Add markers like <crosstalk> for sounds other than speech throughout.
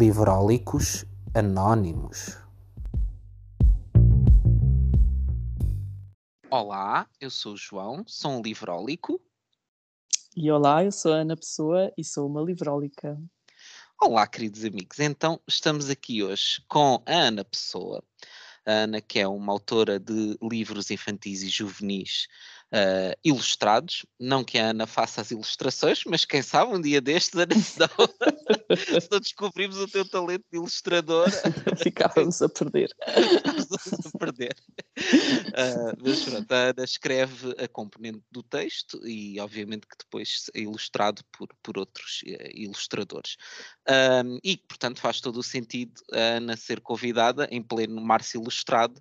Livrólicos Anónimos. Olá, eu sou o João, sou um livrólico. E olá, eu sou a Ana Pessoa e sou uma livrólica. Olá, queridos amigos. Então, estamos aqui hoje com a Ana Pessoa. A Ana, que é uma autora de livros infantis e juvenis uh, ilustrados. Não que a Ana faça as ilustrações, mas quem sabe um dia destes, Ana, se não, se não descobrimos o teu talento de ilustradora. <laughs> Ficávamos a perder. Ficávamos a perder. Uh, mas pronto, a Ana escreve a componente do texto e, obviamente, que depois é ilustrado por, por outros uh, ilustradores. Um, e, portanto, faz todo o sentido a Ana ser convidada em pleno março ilustrado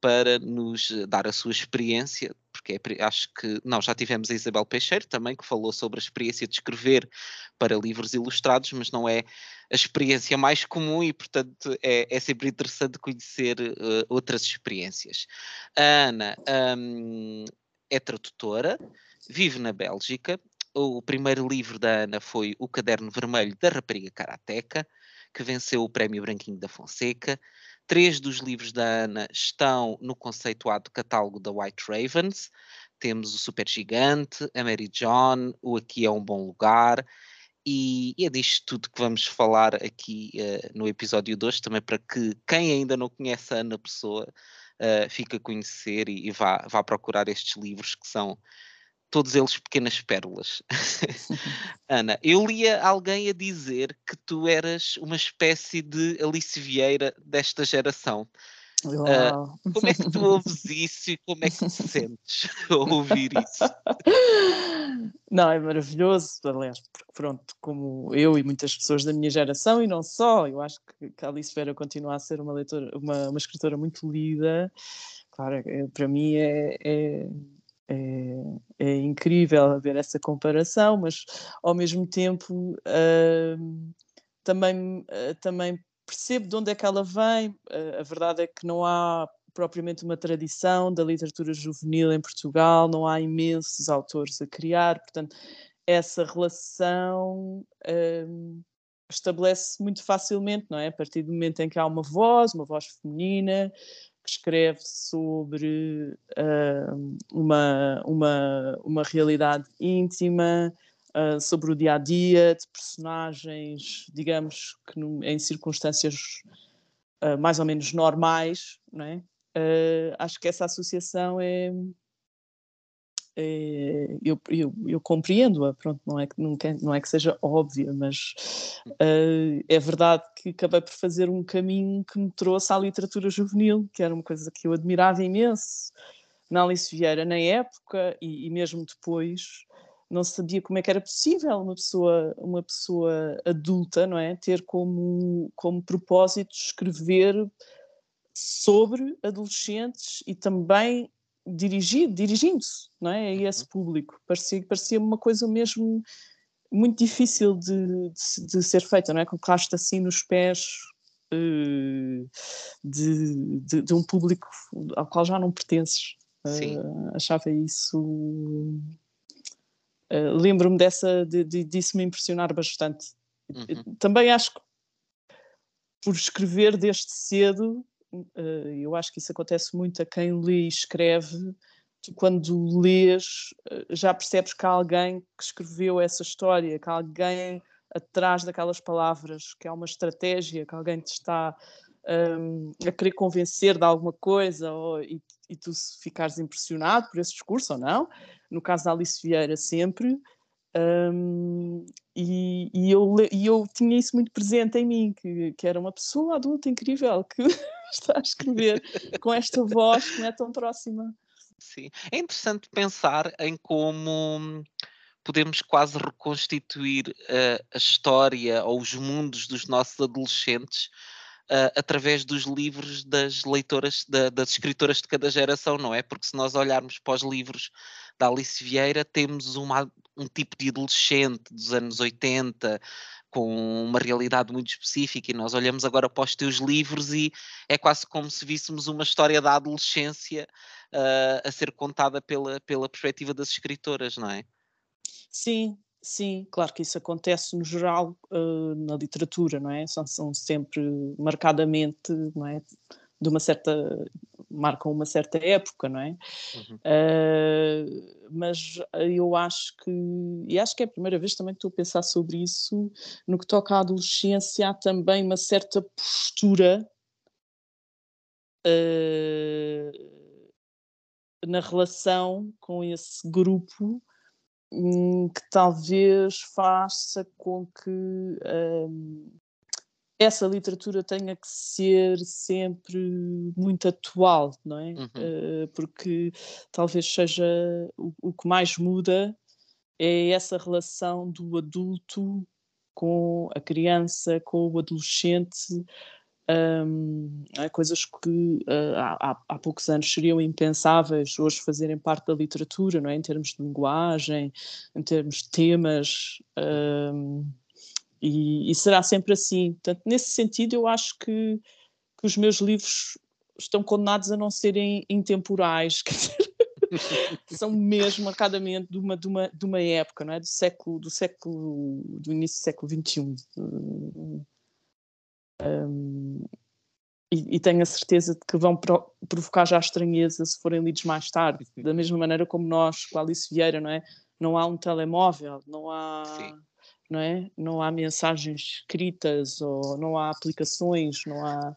para nos dar a sua experiência, é, acho que, não, já tivemos a Isabel Peixeiro também, que falou sobre a experiência de escrever para livros ilustrados, mas não é a experiência mais comum e, portanto, é, é sempre interessante conhecer uh, outras experiências. A Ana um, é tradutora, vive na Bélgica. O primeiro livro da Ana foi O Caderno Vermelho da Rapariga Karateca, que venceu o Prémio Branquinho da Fonseca. Três dos livros da Ana estão no conceituado catálogo da White Ravens. Temos o Super Gigante, a Mary John, o Aqui é um Bom Lugar. E, é disto tudo que vamos falar aqui uh, no episódio 2, também para que quem ainda não conhece a Ana Pessoa uh, fique a conhecer e, e vá, vá procurar estes livros que são todos eles pequenas pérolas. <laughs> Ana, eu lia alguém a dizer que tu eras uma espécie de Alice Vieira desta geração. Uh, como é que tu ouves isso e como é que te <laughs> sentes ao ouvir isso? Não, é maravilhoso, aliás, porque pronto, como eu e muitas pessoas da minha geração, e não só, eu acho que, que a Alice Vieira continua a ser uma, leitora, uma, uma escritora muito lida, claro, é, para mim é, é é, é, incrível ver essa comparação, mas ao mesmo tempo uh, também, uh, também percebo de onde é que ela vem. Uh, a verdade é que não há propriamente uma tradição da literatura juvenil em Portugal, não há imensos autores a criar, portanto, essa relação estabelece muito facilmente, não é? A partir do momento em que há uma voz, uma voz feminina, que escreve sobre uh, uma, uma, uma realidade íntima, uh, sobre o dia a dia de personagens, digamos que no, em circunstâncias uh, mais ou menos normais, não é? acho que essa associação é, é, eu, eu, eu compreendo-a, pronto, não é, que, não, não é que seja óbvia, mas uh, é verdade que acabei por fazer um caminho que me trouxe à literatura juvenil, que era uma coisa que eu admirava imenso na Alice Vieira na época e, e mesmo depois. Não sabia como é que era possível uma pessoa uma pessoa adulta não é ter como como propósito escrever sobre adolescentes e também dirigido, dirigindo-se não é, a uhum. esse público. Parecia, parecia uma coisa mesmo muito difícil de, de, de ser feita, não é? Com claste assim nos pés uh, de, de, de, um público ao qual já não pertences. Uh, achava isso. Uh, Lembro-me dessa, de, de, disso me impressionar bastante. Uhum. Também acho que por escrever desde cedo eh, eu acho que isso acontece muito a quem lê e escreve. Tu, quando lês, eh, já percebes que há alguém que escreveu essa história, que há alguém atrás daquelas palavras, que há uma estratégia, que alguém te está um, a querer convencer de alguma coisa ou, e, e, tu ficares impressionado por esse discurso ou não. No caso da Alice Vieira, sempre. Um, e, e, eu, e eu tinha isso muito presente em mim, que, que era uma pessoa adulta incrível que <laughs> está a escrever com esta voz que não é tão próxima. Sim, é interessante pensar em como podemos quase reconstituir uh, a história ou os mundos dos nossos adolescentes uh, através dos livros das leitoras, da, das escritoras de cada geração, não é? Porque se nós olharmos para os livros da Alice Vieira, temos uma, um tipo de adolescente dos anos 80, com uma realidade muito específica, e nós olhamos agora para os teus livros e é quase como se víssemos uma história da adolescência uh, a ser contada pela, pela perspectiva das escritoras, não é? Sim, Sim, claro que isso acontece no geral uh, na literatura, não é? São, são sempre marcadamente, não é? De uma certa marcam uma certa época, não é? Uhum. Uh, mas eu acho que, e acho que é a primeira vez também que estou a pensar sobre isso, no que toca à adolescência, há também uma certa postura uh, na relação com esse grupo hum, que talvez faça com que um, essa literatura tenha que ser sempre muito atual, não é? Uhum. Uh, porque talvez seja o, o, que mais muda é essa relação do adulto com a criança, com o adolescente, um, é coisas que uh, há, há, poucos anos seriam impensáveis hoje fazerem parte da literatura, não é? Em termos de linguagem, em termos de temas. Um, e, e, será sempre assim. Portanto, nesse sentido, eu acho que, que os meus livros estão condenados a não serem intemporais, <laughs> são mesmo marcadamente de uma, de, uma, de uma época, não é? do século, do século, do início do século XXI. Um, e, e, tenho a certeza de que vão pro, provocar já estranheza se forem lidos mais tarde, da mesma maneira como nós, com a Alice Vieira, não é? Não há um telemóvel, não há. Sim não é? Não há mensagens escritas ou não há aplicações, não há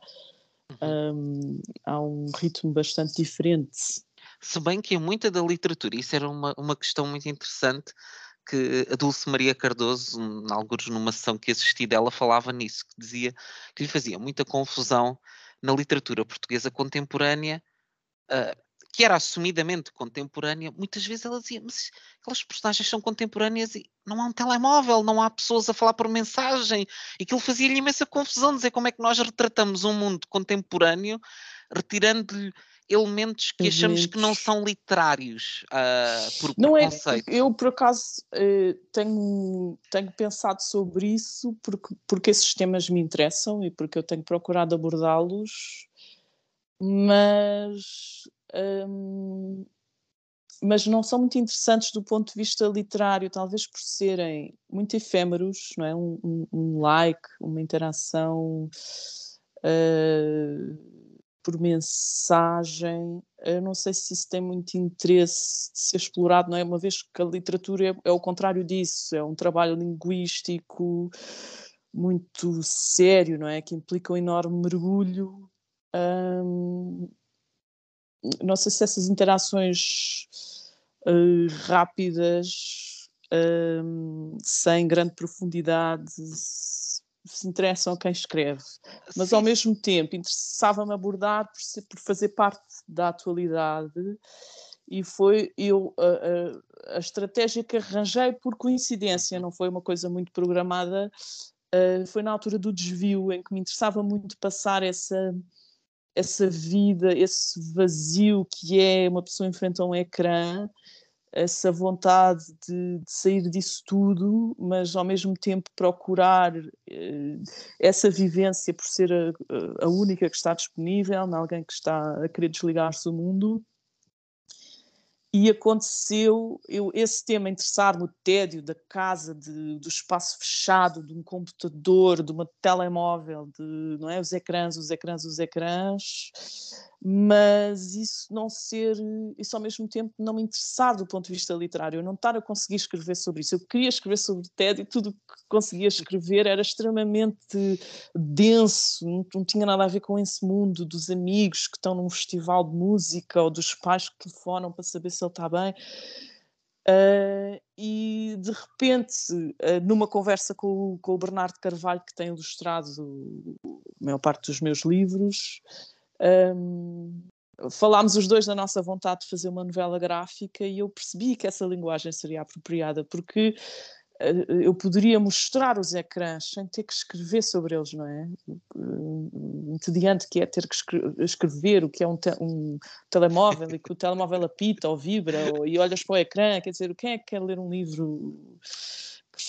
um, há um ritmo bastante diferente. Se bem que é muita da literatura, isso era uma, uma questão muito interessante que a Dulce Maria Cardoso, alguns numa sessão que assisti dela, falava nisso, que dizia que lhe fazia muita confusão na literatura portuguesa contemporânea uh, que era assumidamente contemporânea, muitas vezes ela dizia, mas aquelas personagens são contemporâneas e não há um telemóvel, não há pessoas a falar por mensagem, e aquilo fazia-lhe imensa confusão dizer como é que nós retratamos um mundo contemporâneo retirando-lhe elementos que achamos que não são literários uh, por não é, preconceito. É, eu, por acaso, eh, tenho, tenho pensado sobre isso porque, porque esses temas me interessam e porque eu tenho procurado abordá-los, mas mas não são muito interessantes do ponto de vista literário, talvez por serem muito efêmeros, não é? Um, um, um like, uma interação uh, por mensagem. Eu não sei se isso tem muito interesse de ser explorado, não é? Uma vez que a literatura é, é o contrário disso, é um trabalho linguístico muito sério, não é? Que implica um enorme mergulho. Um, não sei se essas interações uh, rápidas, uh, sem grande profundidade, se interessam a quem escreve, mas Sim. ao mesmo tempo interessava-me abordar por, ser, por, fazer parte da atualidade e foi eu a, a, a, estratégia que arranjei por coincidência, não foi uma coisa muito programada, uh, foi na altura do desvio em que me interessava muito passar essa essa vida, esse vazio que é uma pessoa em frente a um ecrã, essa vontade de, de sair disso tudo, mas ao mesmo tempo procurar eh, essa vivência por ser a, a, única que está disponível, alguém que está a querer desligar-se do mundo e aconteceu eu, esse tema interessar-me, o tédio da casa, de, do espaço fechado, de um computador, de uma telemóvel, de não é? os ecrãs, os ecrãs, os ecrãs, mas isso não ser, isso ao mesmo tempo não me interessar do ponto de vista literário, eu não estar a conseguir escrever sobre isso. Eu queria escrever sobre tédio e tudo o que conseguia escrever era extremamente denso, não, não tinha nada a ver com esse mundo dos amigos que estão num festival de música ou dos pais que telefonam para saber se ele está bem. Uh, e de repente, uh, numa conversa com, com, o Bernardo Carvalho, que tem ilustrado a maior parte dos meus livros, um, falámos os dois da nossa vontade de fazer uma novela gráfica e eu percebi que essa linguagem seria apropriada, porque eh, eu poderia mostrar os ecrãs sem ter que escrever sobre eles, não é? Entediante que é ter que escrever o que é um, te um telemóvel e que o telemóvel apita ou vibra ou, e olhas para o ecrã, quer dizer, quem é que quer ler um livro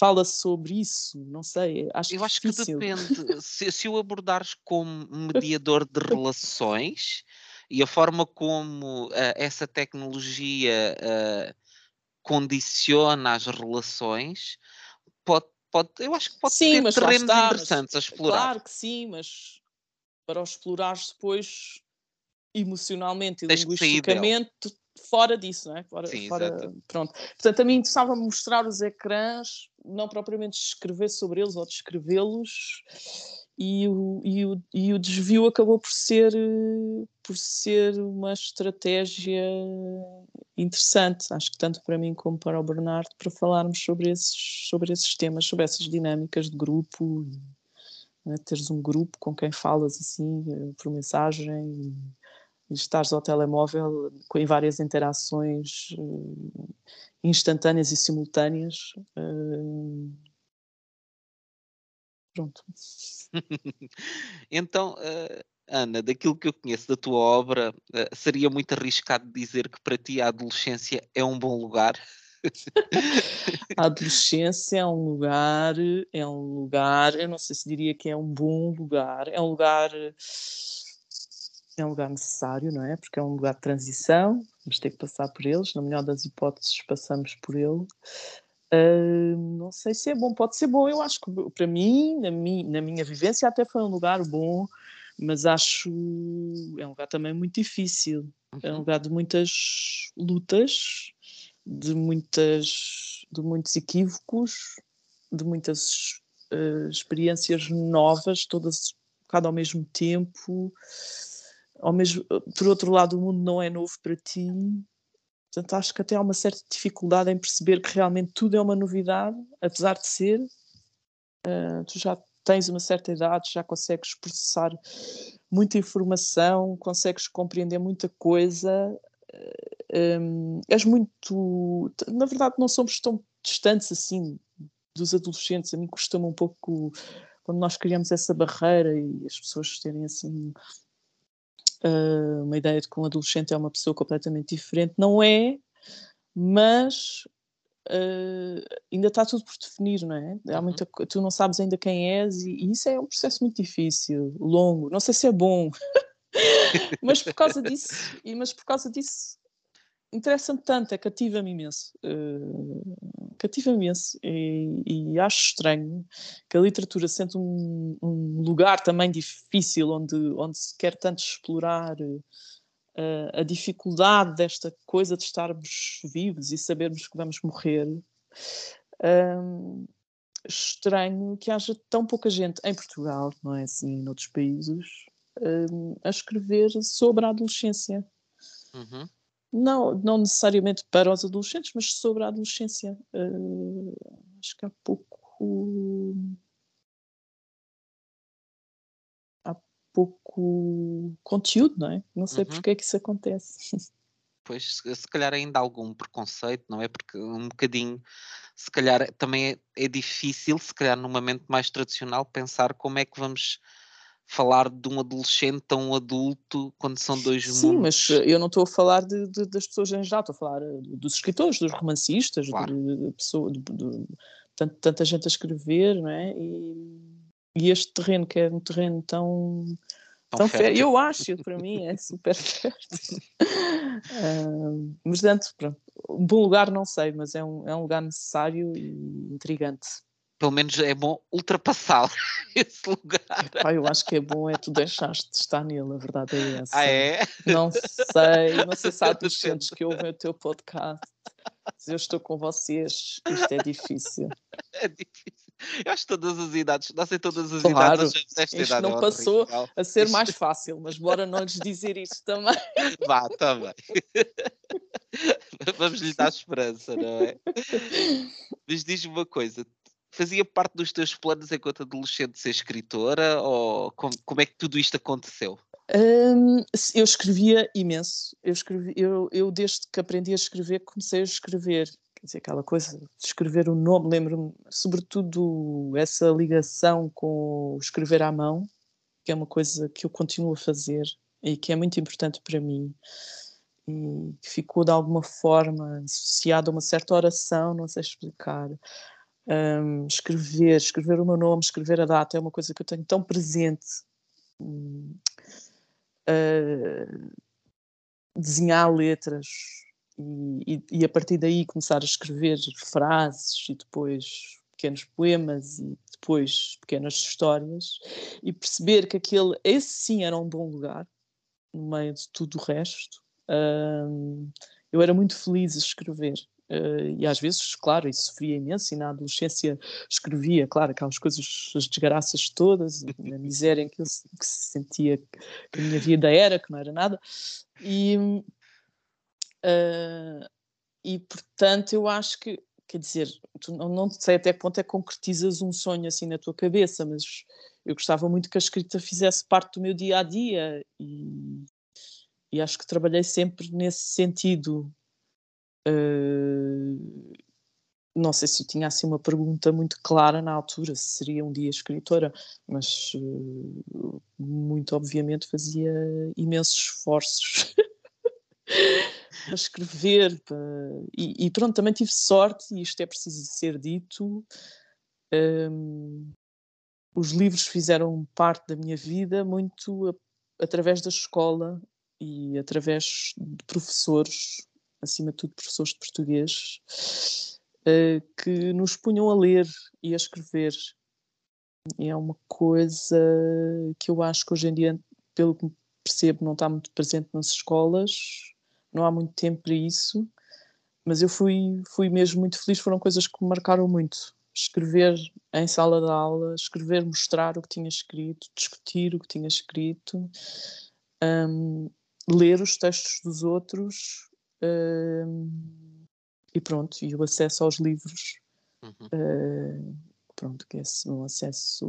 fala sobre isso? Não sei, acho Eu acho difícil. que depende, se, se o abordares como <laughs> mediador de relações e a forma como uh, essa tecnologia uh, condiciona as relações, pode, pode, eu acho que pode sim, ter mas terrenos está, interessantes mas, a explorar. Claro que sim, mas para os explorares depois emocionalmente e Tens linguisticamente fora disso, não é? Fora, sim, fora, pronto. Portanto, a mim interessava mostrar os ecrãs, não propriamente escrever sobre eles ou descrevê-los, e o, e, o, e o desvio acabou por ser, por ser uma estratégia interessante, acho que tanto para mim como para o Bernardo, para falarmos sobre esses, sobre esses temas, sobre essas dinâmicas de grupo, né? teres um grupo com quem falas assim, eh, por mensagem, e estares ao telemóvel com várias interações uh, instantâneas e simultâneas. Uh, pronto. <laughs> então, uh, Ana, daquilo que eu conheço da tua obra, seria muito arriscado dizer que para ti a adolescência é um bom lugar? <laughs> a adolescência é um lugar, é um lugar, eu não sei se diria que é um bom lugar, é um lugar é um lugar necessário, não é? Porque é um lugar de transição, vamos ter que passar por eles, na melhor das hipóteses passamos por ele. Uh, não sei se é bom, pode ser bom, eu acho que para mim, na, mi, na minha vivência, até foi um lugar bom, mas acho é um lugar também muito difícil, é um uhum. lugar de muitas lutas, de muitas de muitos equívocos, de muitas uh, experiências novas, todas cada ao mesmo tempo ao mesmo, por outro lado, o mundo não é novo para ti. Portanto, acho que até há uma certa dificuldade em perceber que realmente tudo é uma novidade, apesar de ser. Uh, tu já tens uma certa idade, já consegues processar muita informação, consegues compreender muita coisa. Um, és muito. Na verdade, não somos tão distantes assim dos adolescentes. A mim costuma um pouco quando nós criamos essa barreira e as pessoas terem assim uh, uma ideia de que um adolescente é uma pessoa completamente diferente. Não é, mas uh, ainda está tudo por definir, não é? Há uhum. muita, tu não sabes ainda quem és e, e, isso é um processo muito difícil, longo. Não sei se é bom, <laughs> mas por causa disso, e, mas por causa disso interessa-me tanto, é cativa-me imenso. Uh, cativa-me imenso e, e, acho estranho que a literatura sente um, um, lugar também difícil onde, onde se quer tanto explorar uh, a dificuldade desta coisa de estarmos vivos e sabermos que vamos morrer. Uh, estranho que haja tão pouca gente em Portugal, não é assim, noutros países, a escrever sobre a adolescência. Uhum não, não necessariamente para os adolescentes, mas sobre a adolescência. Uh, acho que há pouco. Há pouco conteúdo, não é? Não sei uhum. porque é que isso acontece. <laughs> Pois, se calhar ainda há algum preconceito, não é? Porque um bocadinho, se calhar também é, é difícil, se calhar numa mente mais tradicional, pensar como é que vamos falar de um adolescente a um adulto quando são dois Sim, mundos. Sim, mas eu não estou a falar de, de, das pessoas em geral, estou a falar eh, dos escritores, dos romancistas, claro. de, de, pessoa, de, de tanta, gente a escrever, não é? E, e, este terreno que é um terreno tão. Tão, tão fértil. Eu acho, para mim é <laughs> super fértil. uh, mas, portanto, pronto, um bom lugar não sei, mas é um, é um lugar necessário e intrigante pelo menos é bom ultrapassar <laughs> esse lugar. Eu acho que é bom é tu deixaste de estar nele, a verdade é essa. Ah, é? Não sei, não sei se há <laughs> adolescentes que ouvem o teu podcast. Se eu estou com vocês, isto é difícil. É difícil. Eu acho que todas as idades, não sei todas as claro, idades, esta isto idade não é passou a ser mais fácil, mas bora não lhes dizer isso também. Vá, também. <laughs> Vamos lhe dar esperança, não é? Mas diz-me uma coisa, fazia parte dos teus planos enquanto adolescente ser escritora ou como, como é que tudo isto aconteceu? Um, eu escrevia imenso. Eu, escrevi, eu, eu, desde que aprendi a escrever, comecei a escrever. Quer dizer, aquela coisa de escrever o nome, lembro-me, sobretudo, essa ligação com o escrever à mão, que é uma coisa que eu continuo a fazer e que é muito importante para mim. E ficou de alguma forma associada a uma certa oração, não sei explicar um, escrever, escrever o meu nome, escrever a data é uma coisa que eu tenho tão presente. Uh, desenhar letras e, e, e, a partir daí começar a escrever frases e depois pequenos poemas e depois pequenas histórias e perceber que aquele, esse sim era um bom lugar no meio de tudo o resto. Um, eu era muito feliz a escrever. Uh, e às vezes, claro, e sofria imenso, e na adolescência escrevia, claro, aquelas coisas, as desgraças todas, a miséria em que eu que sentia que a minha vida era, que não era nada. E, uh, e portanto, eu acho que, quer dizer, tu não, não sei até que ponto é que concretizas um sonho assim na tua cabeça, mas eu gostava muito que a escrita fizesse parte do meu dia a dia e, e acho que trabalhei sempre nesse sentido Uh, não sei se eu tinha assim uma pergunta muito clara na altura, se seria um dia escritora, mas uh, muito obviamente fazia imensos esforços <laughs> a escrever. E, e, pronto, também tive sorte, e isto é preciso ser dito. Um, os livros fizeram parte da minha vida muito a, através da escola e através de professores acima de tudo professores de português, uh, que nos punham a ler e a escrever. E é uma coisa que eu acho que hoje em dia, pelo que percebo, não está muito presente nas escolas, não há muito tempo para isso, mas eu fui, fui mesmo muito feliz, foram coisas que me marcaram muito. Escrever em sala de aula, escrever, mostrar o que tinha escrito, discutir o que tinha escrito, um, ler os textos dos outros e pronto, e o acesso aos livros, uhum. uh, pronto, que é um acesso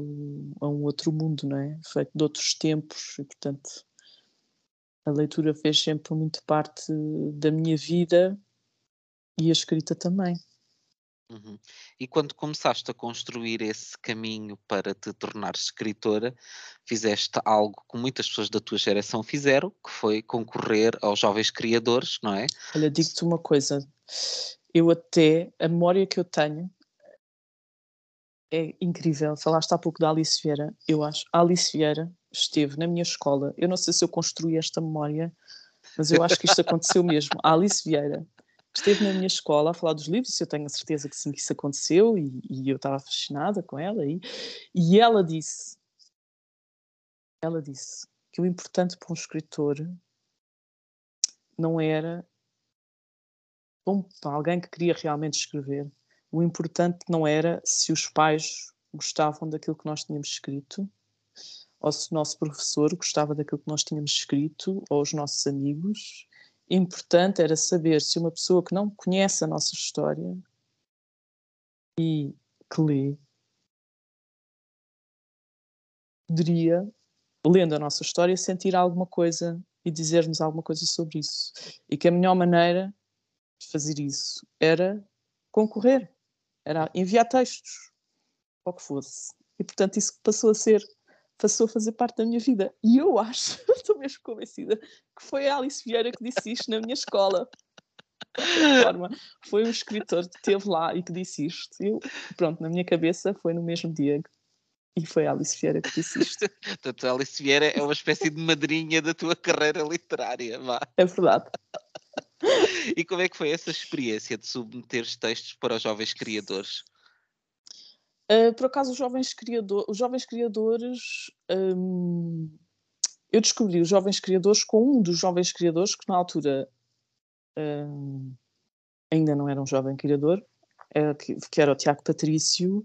a um outro mundo, não é? Feito de outros tempos, e portanto a leitura fez sempre muito parte da minha vida e a escrita também. Uhum. E quando começaste a construir esse caminho para te tornar escritora, fizeste algo que muitas pessoas da tua geração fizeram, que foi concorrer aos jovens criadores, não é? Olha, digo-te uma coisa, eu até, a memória que eu tenho é incrível. Falaste há pouco da Alice Vieira, eu acho. A Alice Vieira esteve na minha escola, eu não sei se eu construí esta memória, mas eu acho que isto aconteceu mesmo. A Alice Vieira esteve na minha escola a falar dos livros, eu tenho a certeza que sim, que isso aconteceu e, e eu estava fascinada com ela e, e ela disse, ela disse que o importante para um escritor não era bom, para alguém que queria realmente escrever, o importante não era se os pais gostavam daquilo que nós tínhamos escrito, ou se o nosso professor gostava daquilo que nós tínhamos escrito, ou os nossos amigos, importante era saber se uma pessoa que não conhece a nossa história e que lê poderia, lendo a nossa história, sentir alguma coisa e dizer-nos alguma coisa sobre isso. E que a melhor maneira de fazer isso era concorrer, era enviar textos, ou que fosse. E portanto isso passou a ser passou a fazer parte da minha vida. E eu acho, <laughs> estou mesmo convencida, que foi a Alice Vieira que disse isto na minha escola. Forma. Foi um escritor que esteve lá e que disse isto. Eu, pronto, na minha cabeça foi no mesmo dia e foi a Alice Vieira que disse isto. Portanto, a Alice Vieira é uma espécie de madrinha da tua carreira literária, vá. É verdade. E como é que foi essa experiência de submeter textos para os jovens criadores? Uh, por acaso, os jovens, criador, os jovens criadores. Um, eu descobri os jovens criadores com um dos jovens criadores que, na altura, um, ainda não era um jovem criador, era, que, que, era o Tiago Patrício.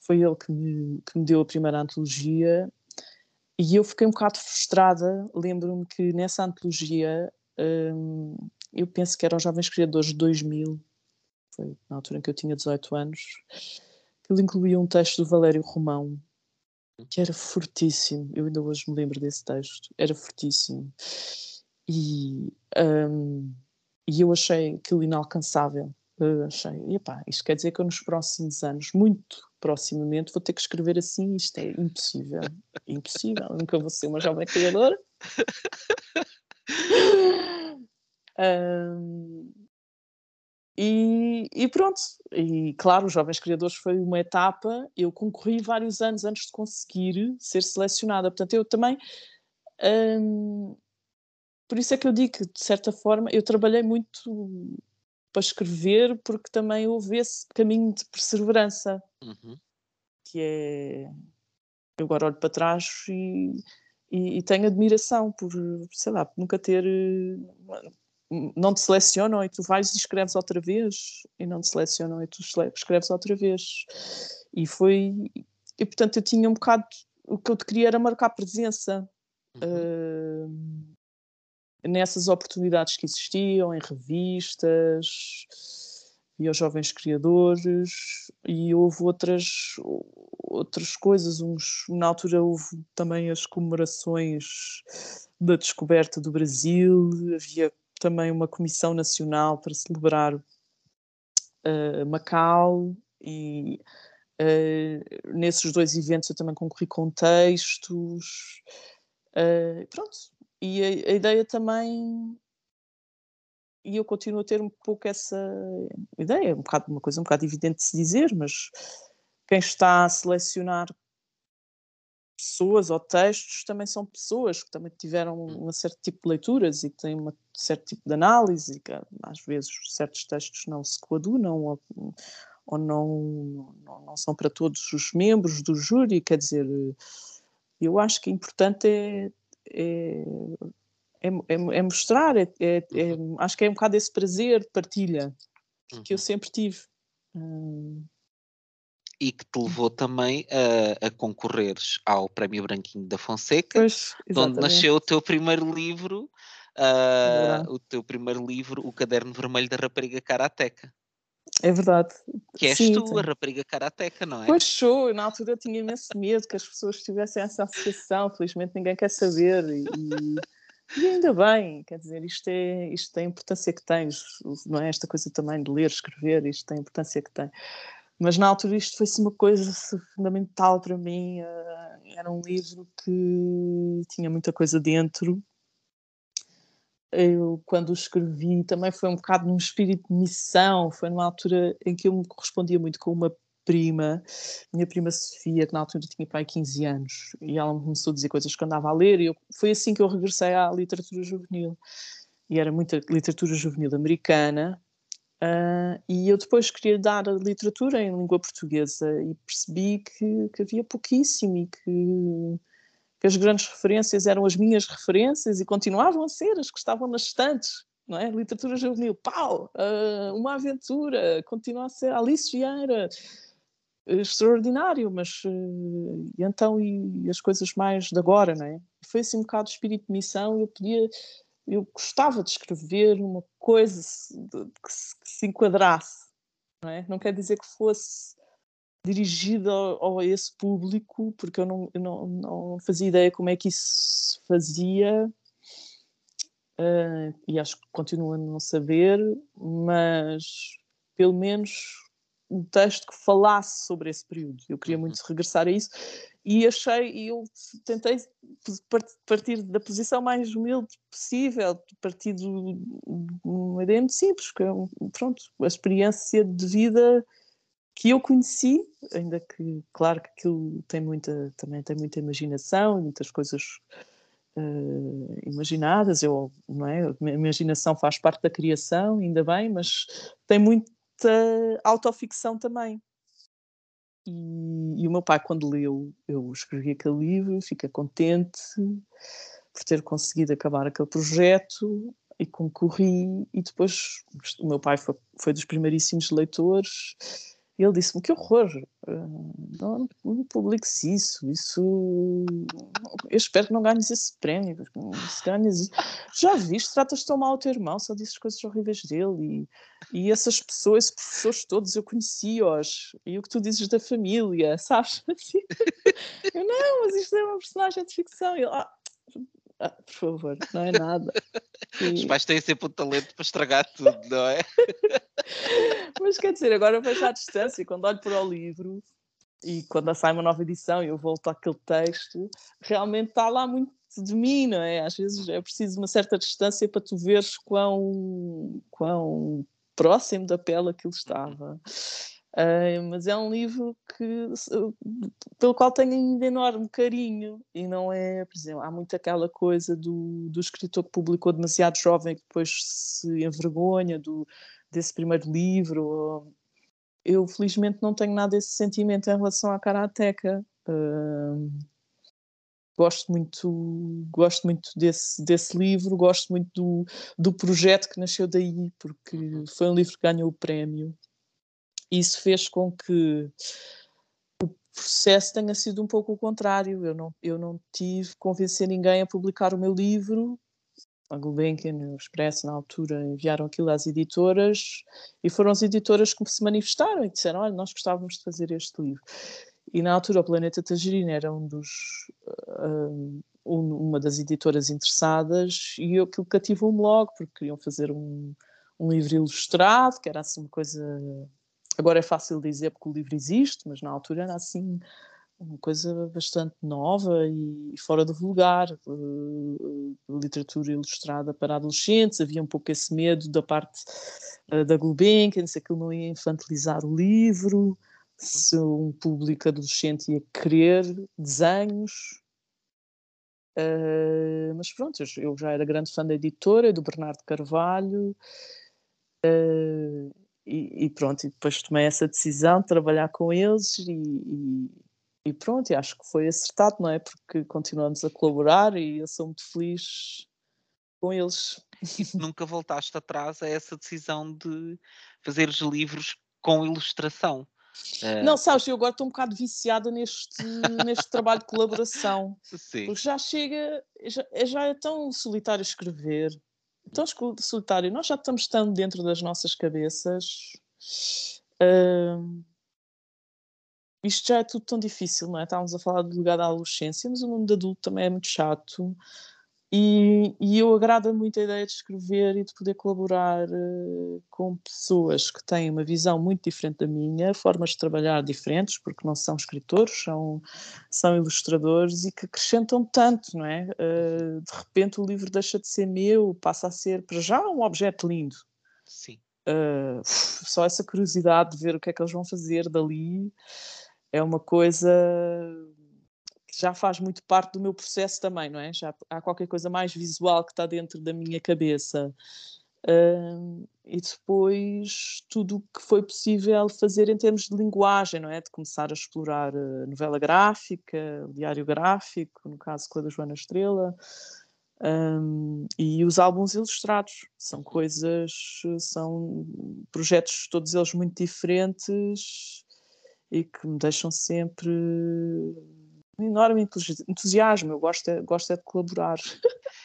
Foi ele que me, que me deu a primeira antologia e eu fiquei um bocado frustrada. Lembro-me que nessa antologia, um, eu penso que era os Jovens Criadores de 2000, foi na altura em que eu tinha 18 anos ele incluía um texto do Valério Romão que era fortíssimo. Eu ainda hoje me lembro desse texto. Era fortíssimo. E, um, e eu achei aquilo inalcançável. Eu achei, epá, isto quer dizer que eu nos próximos anos, muito proximamente, vou ter que escrever assim. Isto é impossível. impossível. Nunca vou ser uma jovem criadora. <laughs> um, e, e, pronto, e claro, os Jovens Criadores foi uma etapa, eu concorri vários anos antes de conseguir ser selecionada, portanto eu também hum, por isso é que eu digo que, de certa forma, eu trabalhei muito para escrever, porque também houve esse caminho de perseverança, Uhum. que é. Eu agora olho para trás e, e, e tenho admiração por, sei lá, por nunca ter. Não te selecionam e tu vais e escreves outra vez, e não te selecionam e tu escreves outra vez. E foi. E portanto eu tinha um bocado. O que eu te queria era marcar presença. Uhum. Uh, nessas oportunidades que existiam, em revistas, e aos jovens criadores, e houve outras, outras coisas. Uns, na altura houve também as comemorações da descoberta do Brasil, havia também uma comissão nacional para celebrar uh, Macau, e uh, nesses dois eventos eu também concorri com textos. Uh, pronto, e a, a, ideia também e eu continuo a ter um pouco essa ideia, um bocado, uma coisa um bocado evidente de se dizer, mas quem está a selecionar pessoas ou textos também são pessoas que também tiveram hum. um certo tipo de leituras e que têm um certo tipo de análise e que às vezes certos textos não se coadunam ou, ou não, não, não são para todos os membros do júri, quer dizer, eu acho que é importante é é, é, é, é mostrar, é, uhum. acho que é um bocado esse prazer de partilha que eu uhum. sempre tive. Hum. E que te levou também a, a concorreres ao Prémio Branquinho da Fonseca, pois, onde nasceu o teu primeiro livro, uh, o teu primeiro livro, O Caderno Vermelho da Rapariga Karateca. É verdade. Que és Sim, tu, tem. a rapariga karateca, não é? Pois sou, na altura eu tinha imenso medo que as pessoas tivessem essa associação, felizmente ninguém quer saber e, e ainda bem, quer dizer, isto, é, isto tem a importância que tem, não é esta coisa também de ler, escrever, isto tem a importância que tem. Mas na altura isto foi-se uma coisa fundamental para mim, eh, era um livro que tinha muita coisa dentro, eu quando o escrevi também foi um bocado num espírito de missão, foi numa altura em que eu me correspondia muito com uma prima, minha prima Sofia, que na altura tinha pai 15 anos, e ela me começou a dizer coisas que andava a ler, e eu, foi assim que eu regressei à literatura juvenil. E era muita literatura juvenil americana, uh, e eu depois queria dar a literatura em língua portuguesa, e percebi que, que havia pouquíssimo, e que que as grandes referências eram as minhas referências e continuavam a ser as que estavam nas estantes, não é? Literatura juvenil, pau, uh, uma aventura, continua a ser Alice Vieira, extraordinário, mas uh, e então e as coisas mais de agora, não é? Foi assim um bocado de espírito de missão, eu podia, eu gostava de escrever uma coisa que se, que se enquadrasse, não é? Não quer dizer que fosse dirigida ao, a esse público, porque eu não, eu não, não fazia ideia como é que isso se fazia, uh, e acho que continuo a não saber, mas pelo menos um texto que falasse sobre esse período. Eu queria muito uhum. regressar a isso e achei, e eu tentei partir da posição mais humilde possível, partir de uma ideia simples, que é, pronto, a experiência de vida que eu conheci, ainda que, claro que aquilo tem muita, também tem muita imaginação, muitas coisas uh, imaginadas, eu, não é? A imaginação faz parte da criação, ainda bem, mas tem muita autoficção também. E, e o meu pai, quando leu, eu escrevi aquele livro, fica contente por ter conseguido acabar aquele projeto e concorri, e depois o meu pai foi, foi dos primeiríssimos leitores, e ele disse-me: Que horror, eh, não, não publiques isso, isso. Eu espero que não ganhes esse prémio. Se ganhas Já viste, tratas tão mal o teu irmão, só dizes coisas horríveis dele. E, e essas pessoas, esses professores todos, eu conheci-os. E o que tu dizes da família, <laughs> sabes? Eu não, mas isto é uma personagem de ficção. E ele, ah, ah, <laughs> por favor, não é nada. <laughs> E... Os pais têm sempre o talento para estragar tudo, não é? <laughs> Mas quer dizer, agora vejo à distância, quando olho para o livro e quando sai uma nova edição e eu volto àquele texto, realmente está lá muito de mim, não é? Às vezes é preciso uma certa distância para tu veres quão, quão próximo da pele aquilo estava. Uh, mas é um livro que, pelo qual tenho ainda enorme carinho e não é, por exemplo, há muito aquela coisa do, do escritor que publicou demasiado jovem que depois se envergonha do, desse primeiro livro. Eu felizmente não tenho nada desse sentimento em relação à Karateka. Uh, gosto muito, gosto muito desse, desse livro, gosto muito do, do projeto que nasceu daí, porque uhum. foi um livro que ganhou o prémio. Isso fez com que o processo tenha sido um pouco o contrário. Eu não, eu não tive que convencer ninguém a publicar o meu livro. A Gulbenkian e o Expresso, na altura, enviaram aquilo às editoras e foram as editoras que se manifestaram e disseram: Olha, nós gostávamos de fazer este livro. E na altura o Planeta Tangerina era um dos, uh, um, uma das editoras interessadas e aquilo cativou-me logo, porque queriam fazer um, um livro ilustrado, que era assim uma coisa. Agora é fácil dizer porque o livro existe, mas na altura era assim uma coisa bastante nova e fora do vulgar, uh, literatura ilustrada para adolescentes, havia um pouco esse medo da parte uh, da Gulbenkian, se aquilo não ia infantilizar o livro, se um público adolescente ia querer desenhos. Uh, mas pronto, eu já era grande fã da editora, do Bernardo Carvalho, uh, e, e, pronto, e depois tomei essa decisão de trabalhar com eles e, e, e, pronto, e acho que foi acertado, não é? Porque continuamos a colaborar e eu sou muito feliz com eles. E nunca voltaste atrás a essa decisão de fazer os livros com ilustração? É. Não, sabes, eu agora estou um bocado viciada neste, neste trabalho de colaboração. <laughs> Sim. Porque já chega, já, já é tão solitário escrever, tão solitário. Nós já estamos tão dentro das nossas cabeças. Uh, isto já é tudo tão difícil, não é? Estávamos a falar do lugar da adolescência, mas o mundo adulto também é muito chato. E, e eu agrada muito a ideia de escrever e de poder colaborar uh, com pessoas que têm uma visão muito diferente da minha, formas de trabalhar diferentes, porque não são escritores, são, são ilustradores e que acrescentam tanto, não é? Uh, de repente o livro deixa de ser meu, passa a ser, para já, um objeto lindo. Sim. Uh, só essa curiosidade de ver o que é que eles vão fazer dali é uma coisa já faz muito parte do meu processo também, não é? Já há qualquer coisa mais visual que está dentro da minha cabeça. E depois tudo o que foi possível fazer em termos de linguagem, não é? De começar a explorar a novela gráfica, diário gráfico, no caso com a da Joana Estrela, um, e os álbuns ilustrados. São coisas, são projetos todos eles muito diferentes e que me deixam sempre enorme entusiasmo, eu gosto, é, gosto é de colaborar.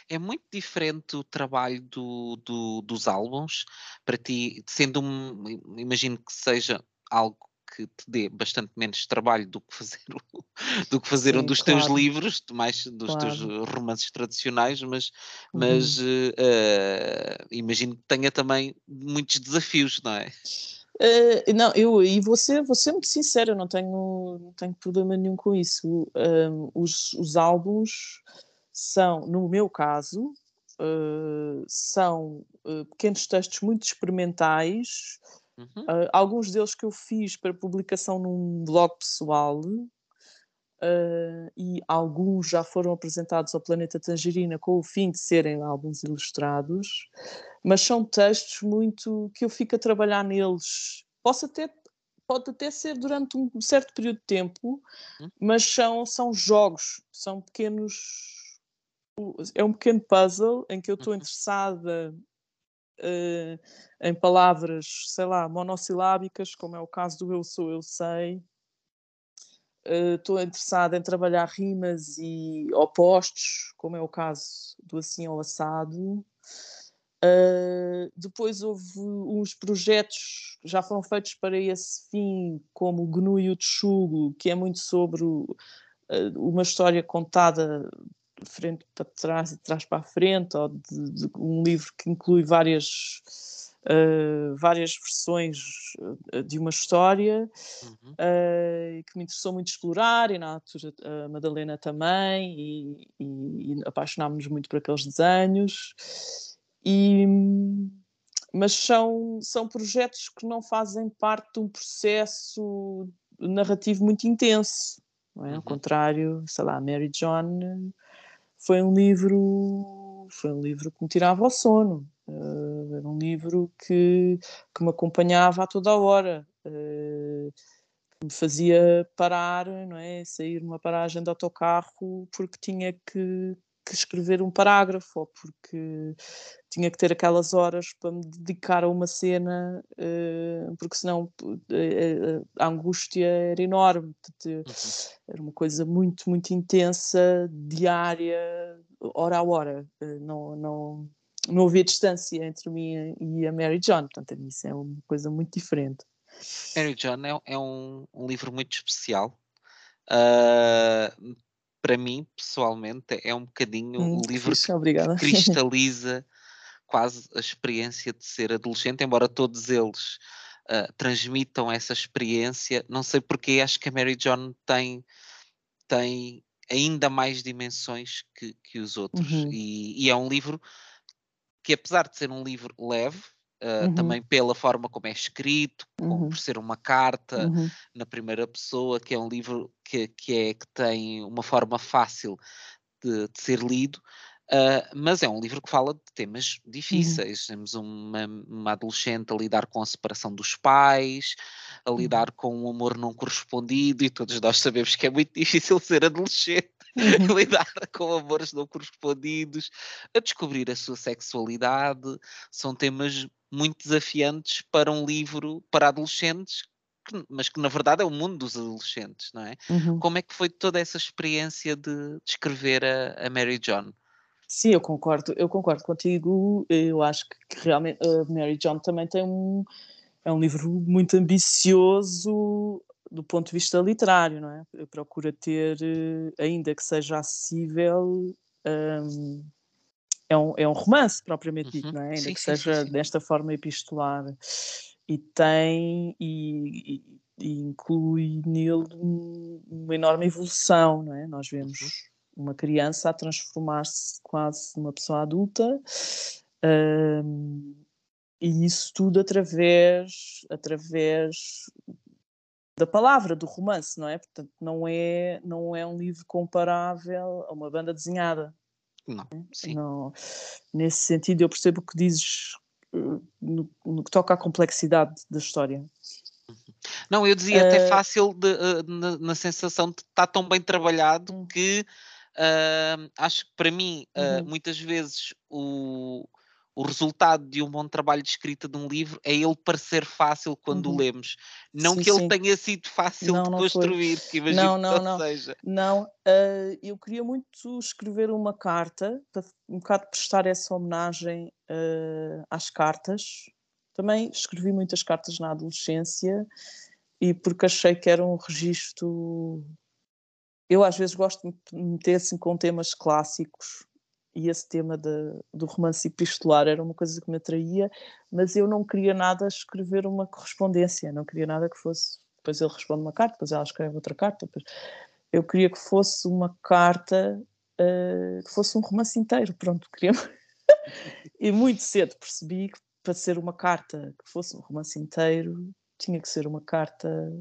É muito diferente o trabalho do, do, dos álbuns para ti, sendo um, imagino que seja algo que te dê bastante menos trabalho do que fazer, o, <laughs> do que fazer Sim, um dos claro. teus livros, mais dos claro. teus romances tradicionais, mas, uhum. mas uh, imagino que tenha também muitos desafios, não é? Uh, não, eu e você, vou ser muito sincero, eu não tenho, não tenho problema nenhum com isso. Um, os, os álbuns são, no meu caso, uh, são uh, pequenos textos muito experimentais, uhum. alguns deles que eu fiz para publicação num blog pessoal, Uh, e alguns já foram apresentados ao Planeta Tangerina com o fim de serem álbuns ilustrados, mas são textos muito que eu fico a trabalhar neles. Posso até, pode até ser durante um certo período de tempo, hum. mas são, são jogos, são pequenos. É um pequeno puzzle em que eu estou uhum. interessada uh, em palavras, sei lá, monossilábicas, como é o caso do eu sou, eu sei estou uh, interessada em trabalhar rimas e opostos, como é o caso do assim ao assado. Uh, depois houve uns projetos que já foram feitos para esse fim, como o Gnu e o Tchugo, que é muito sobre o, uh, uma história contada de frente para trás e de trás para a frente, ou de, de um livro que inclui várias uh, várias versões eh, de uma história uhum. uh, que me interessou muito explorar, e na altura a Madalena também, e, e, e apaixonámos-nos muito por aqueles desenhos. E, mas são, são projetos que não fazem parte de um processo narrativo muito intenso. Não é? Ao uhum. contrário, sei lá, Mary John foi um livro foi um livro que me tirava o sono. Uh, era um livro que, que me acompanhava a toda a hora. Uh, me fazia parar, não é? Sair numa paragem de autocarro porque tinha que, que escrever um parágrafo ou porque tinha que ter aquelas horas para me dedicar a uma cena, uh, porque senão a angústia era enorme. Uhum. Era uma coisa muito, muito intensa, diária, hora a hora. Não, não, não havia distância entre mim e a Mary John, portanto, isso é uma coisa muito diferente. Mary John é, é um, um, livro muito especial. Uh, para mim, pessoalmente, é um bocadinho o livro fixe, que cristaliza quase a experiência de ser adolescente, embora todos eles uh, transmitam essa experiência. Não sei porque acho que a Mary John tem, tem ainda mais dimensões que, que os outros. Uhum. E, e, é um livro que, apesar de ser um livro leve, Uh, uhum. também pela forma como é escrito, uhum. por ser uma carta uhum. na primeira pessoa, que é um livro que, que, é, que tem uma forma fácil de, de ser lido, uh, mas é um livro que fala de temas uhum. difíceis. Temos uma, uma, adolescente a lidar com a separação dos pais, a uhum. lidar com um amor não correspondido, e todos nós sabemos que é muito <laughs> difícil ser adolescente. Uhum. <laughs> lidar com amores não correspondidos, a descobrir a sua sexualidade, são temas muito desafiantes para um livro para adolescentes, que, mas que na verdade é o mundo dos adolescentes, não é? Uhum. Como é que foi toda essa experiência de, de escrever a, a, Mary John? Sim, eu concordo, eu concordo contigo. Eu acho que realmente a Mary John também tem um é um livro muito ambicioso do ponto de vista literário, não é? Procura ter, eh, ainda que seja acessível, um, é um, é um romance propriamente dito, uhum. não é? Ainda sim, que sim, seja sim, desta forma epistolar. E tem e, e, e inclui nele uma enorme evolução, não é? Nós vemos uhum. uma criança a transformar-se quase numa pessoa adulta. Um, e isso tudo através, através da palavra, do romance, não é? Portanto, não é, não é um livro comparável a uma banda desenhada. Não, sim. Não, nesse sentido, eu percebo o que dizes eh, no, no, que toca à complexidade da história. Uhum. Não, eu dizia uh, até fácil de, uh, na, na, sensação de estar tão bem trabalhado hum. que uh, acho que para mim, uhum. muitas vezes, o, o resultado de um bom trabalho de escrita de um livro é ele parecer fácil quando uhum. o lemos. Não sim, que ele sim. tenha sido fácil não, de construir, que imagino não, não, que não, seja. Não, uh, eu queria muito escrever uma carta, para um bocado prestar essa homenagem uh, às cartas. Também escrevi muitas cartas na adolescência e porque achei que era um registro. Eu às vezes gosto de meter assim com temas clássicos e esse tema de, do romance epistolar era uma coisa que me atraía, mas eu não queria nada escrever uma correspondência, não queria nada que fosse. Depois ele responde uma carta, depois ela escreve outra carta. Depois... Eu queria que fosse uma carta, uh, que fosse um romance inteiro, pronto, queria. <laughs> e muito cedo percebi que para ser uma carta que fosse um romance inteiro, tinha que ser uma carta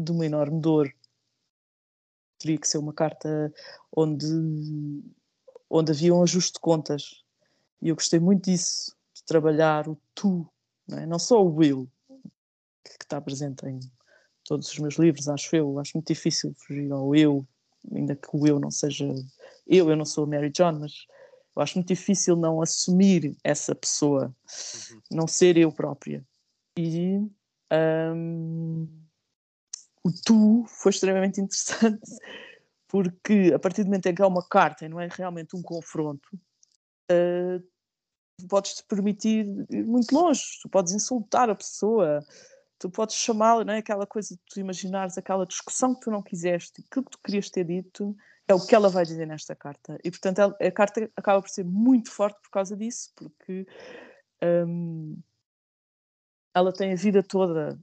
de uma enorme dor. Teria que ser uma carta onde onde havia um ajuste de contas. E eu gostei muito disso, de trabalhar o tu, não, é? não só o eu, que está presente em todos os meus livros, acho eu. Acho muito difícil fugir ao eu, ainda que o eu não seja eu, eu não sou a Mary John, mas eu acho muito difícil não assumir essa pessoa, uhum. não ser eu própria. E um, o tu foi extremamente <laughs> interessante porque a partir do momento em que há uma carta e não é realmente um confronto, uh, podes te permitir ir muito longe, tu podes insultar a pessoa, tu podes chamá-la, não é? Aquela coisa de tu imaginares aquela discussão que tu não quiseste, aquilo que tu querias ter dito, é o que ela vai dizer nesta carta. E portanto a carta acaba por ser muito forte por causa disso, porque um, ela tem a vida toda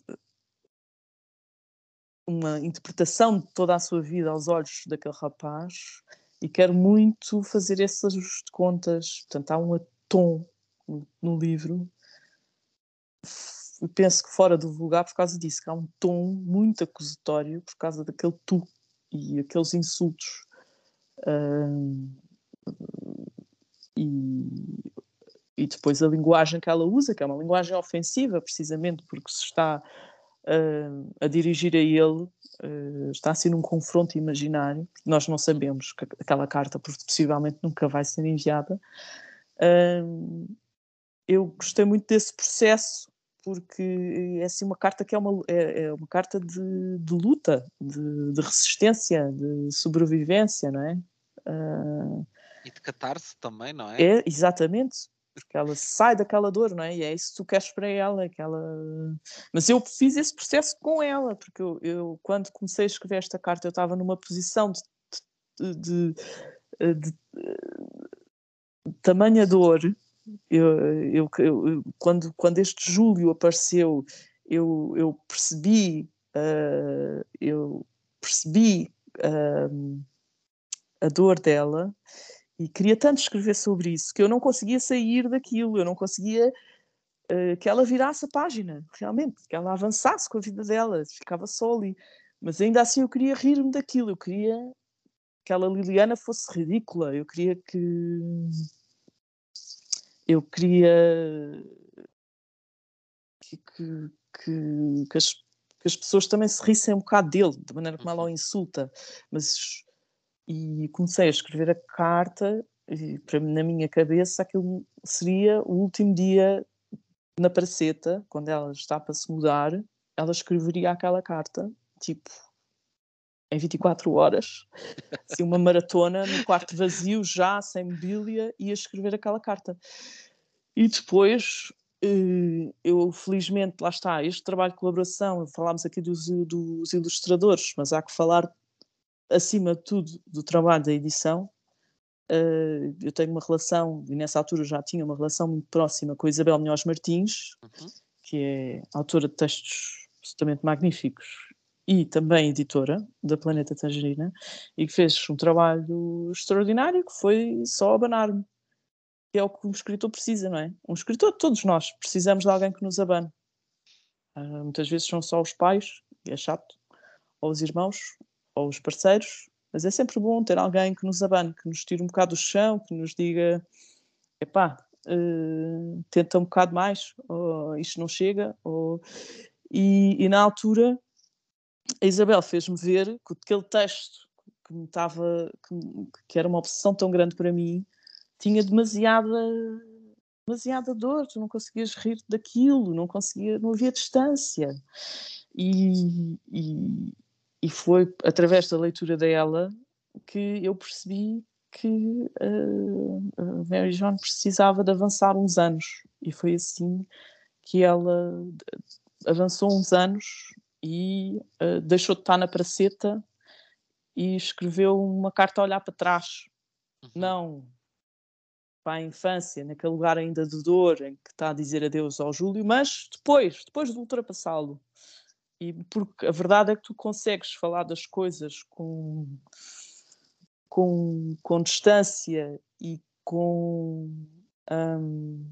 uma interpretação de toda a sua vida aos olhos daquele rapaz e quero muito fazer esse ajuste de contas. Portanto, há um tom no, livro, penso que fora do vulgar por causa disso, que há um tom muito acusatório por causa daquele tu e aqueles insultos. E, e depois a linguagem que ela usa, que é uma linguagem ofensiva, precisamente porque se está uh, a dirigir a ele, uh, está assim num confronto imaginário, nós não sabemos que aquela carta possivelmente nunca vai ser enviada. Uh, eu gostei muito desse processo porque é assim uma carta que é uma, é, é uma carta de, de luta, de, de, resistência, de sobrevivência, não é? Uh, e de catarse também, não é? É, exatamente, porque ela sai daquela dor, não é? E é isso que tu queres para ela, aquela... Mas eu fiz esse processo com ela, porque eu, eu quando comecei a escrever esta carta, eu estava numa posição de, de, de, de tamanha dor eu, eu, eu, quando, quando este Júlio apareceu, eu, eu percebi, uh, eu percebi uh, a dor dela e queria tanto escrever sobre isso que eu não conseguia sair daquilo, eu não conseguia uh, que ela virasse a página, realmente, que ela avançasse com a vida dela, ficava só ali. Mas ainda assim eu queria rir-me daquilo, eu queria que aquela Liliana fosse ridícula, eu queria que eu queria que, que, que, que, as, as pessoas também se rissem um bocado dele, da maneira como ela o insulta. Mas, e comecei a escrever a carta, e para, na minha cabeça aquilo seria o último dia na praceta, quando ela está para se mudar, ela escreveria aquela carta, tipo, em 24 horas, <laughs> assim, uma maratona no quarto vazio, já sem mobília, ia escrever aquela carta. E depois, eh, eu felizmente, lá está, este trabalho de colaboração, falámos aqui dos, dos ilustradores, mas há que falar, acima de tudo, do trabalho da edição. Eh, eu tenho uma relação, e nessa altura já tinha uma relação muito próxima com a Isabel Munhoz Martins, uhum. que é autora de textos absolutamente magníficos e também editora da Planeta Tangerina, e que fez um trabalho extraordinário que foi só abanar-me. Que é o que um escritor precisa, não é? Um escritor, todos nós, precisamos de alguém que nos abane. Uh, muitas vezes são só os pais, e é chato, ou os irmãos, ou os parceiros, mas é sempre bom ter alguém que nos abane, que nos tire um bocado do chão, que nos diga: epá, uh, tenta um bocado mais, ou isto não chega, ou... E, e na altura a Isabel fez-me ver que aquele texto que me que, que, era uma obsessão tão grande para mim tinha demasiada demasiada dor, tu não conseguias rir daquilo, não conseguia, não havia distância. E, e, e foi através da leitura dela que eu percebi que uh, Mary John precisava de avançar uns anos e foi assim que ela avançou uns anos e uh, deixou de estar na praceta e escreveu uma carta a olhar para trás. Uhum. Não para a infância, naquele lugar ainda de dor em que está a dizer adeus ao Júlio, mas depois, depois de ultrapassá-lo. E porque a verdade é que tu consegues falar das coisas com, com, com distância e com. Um,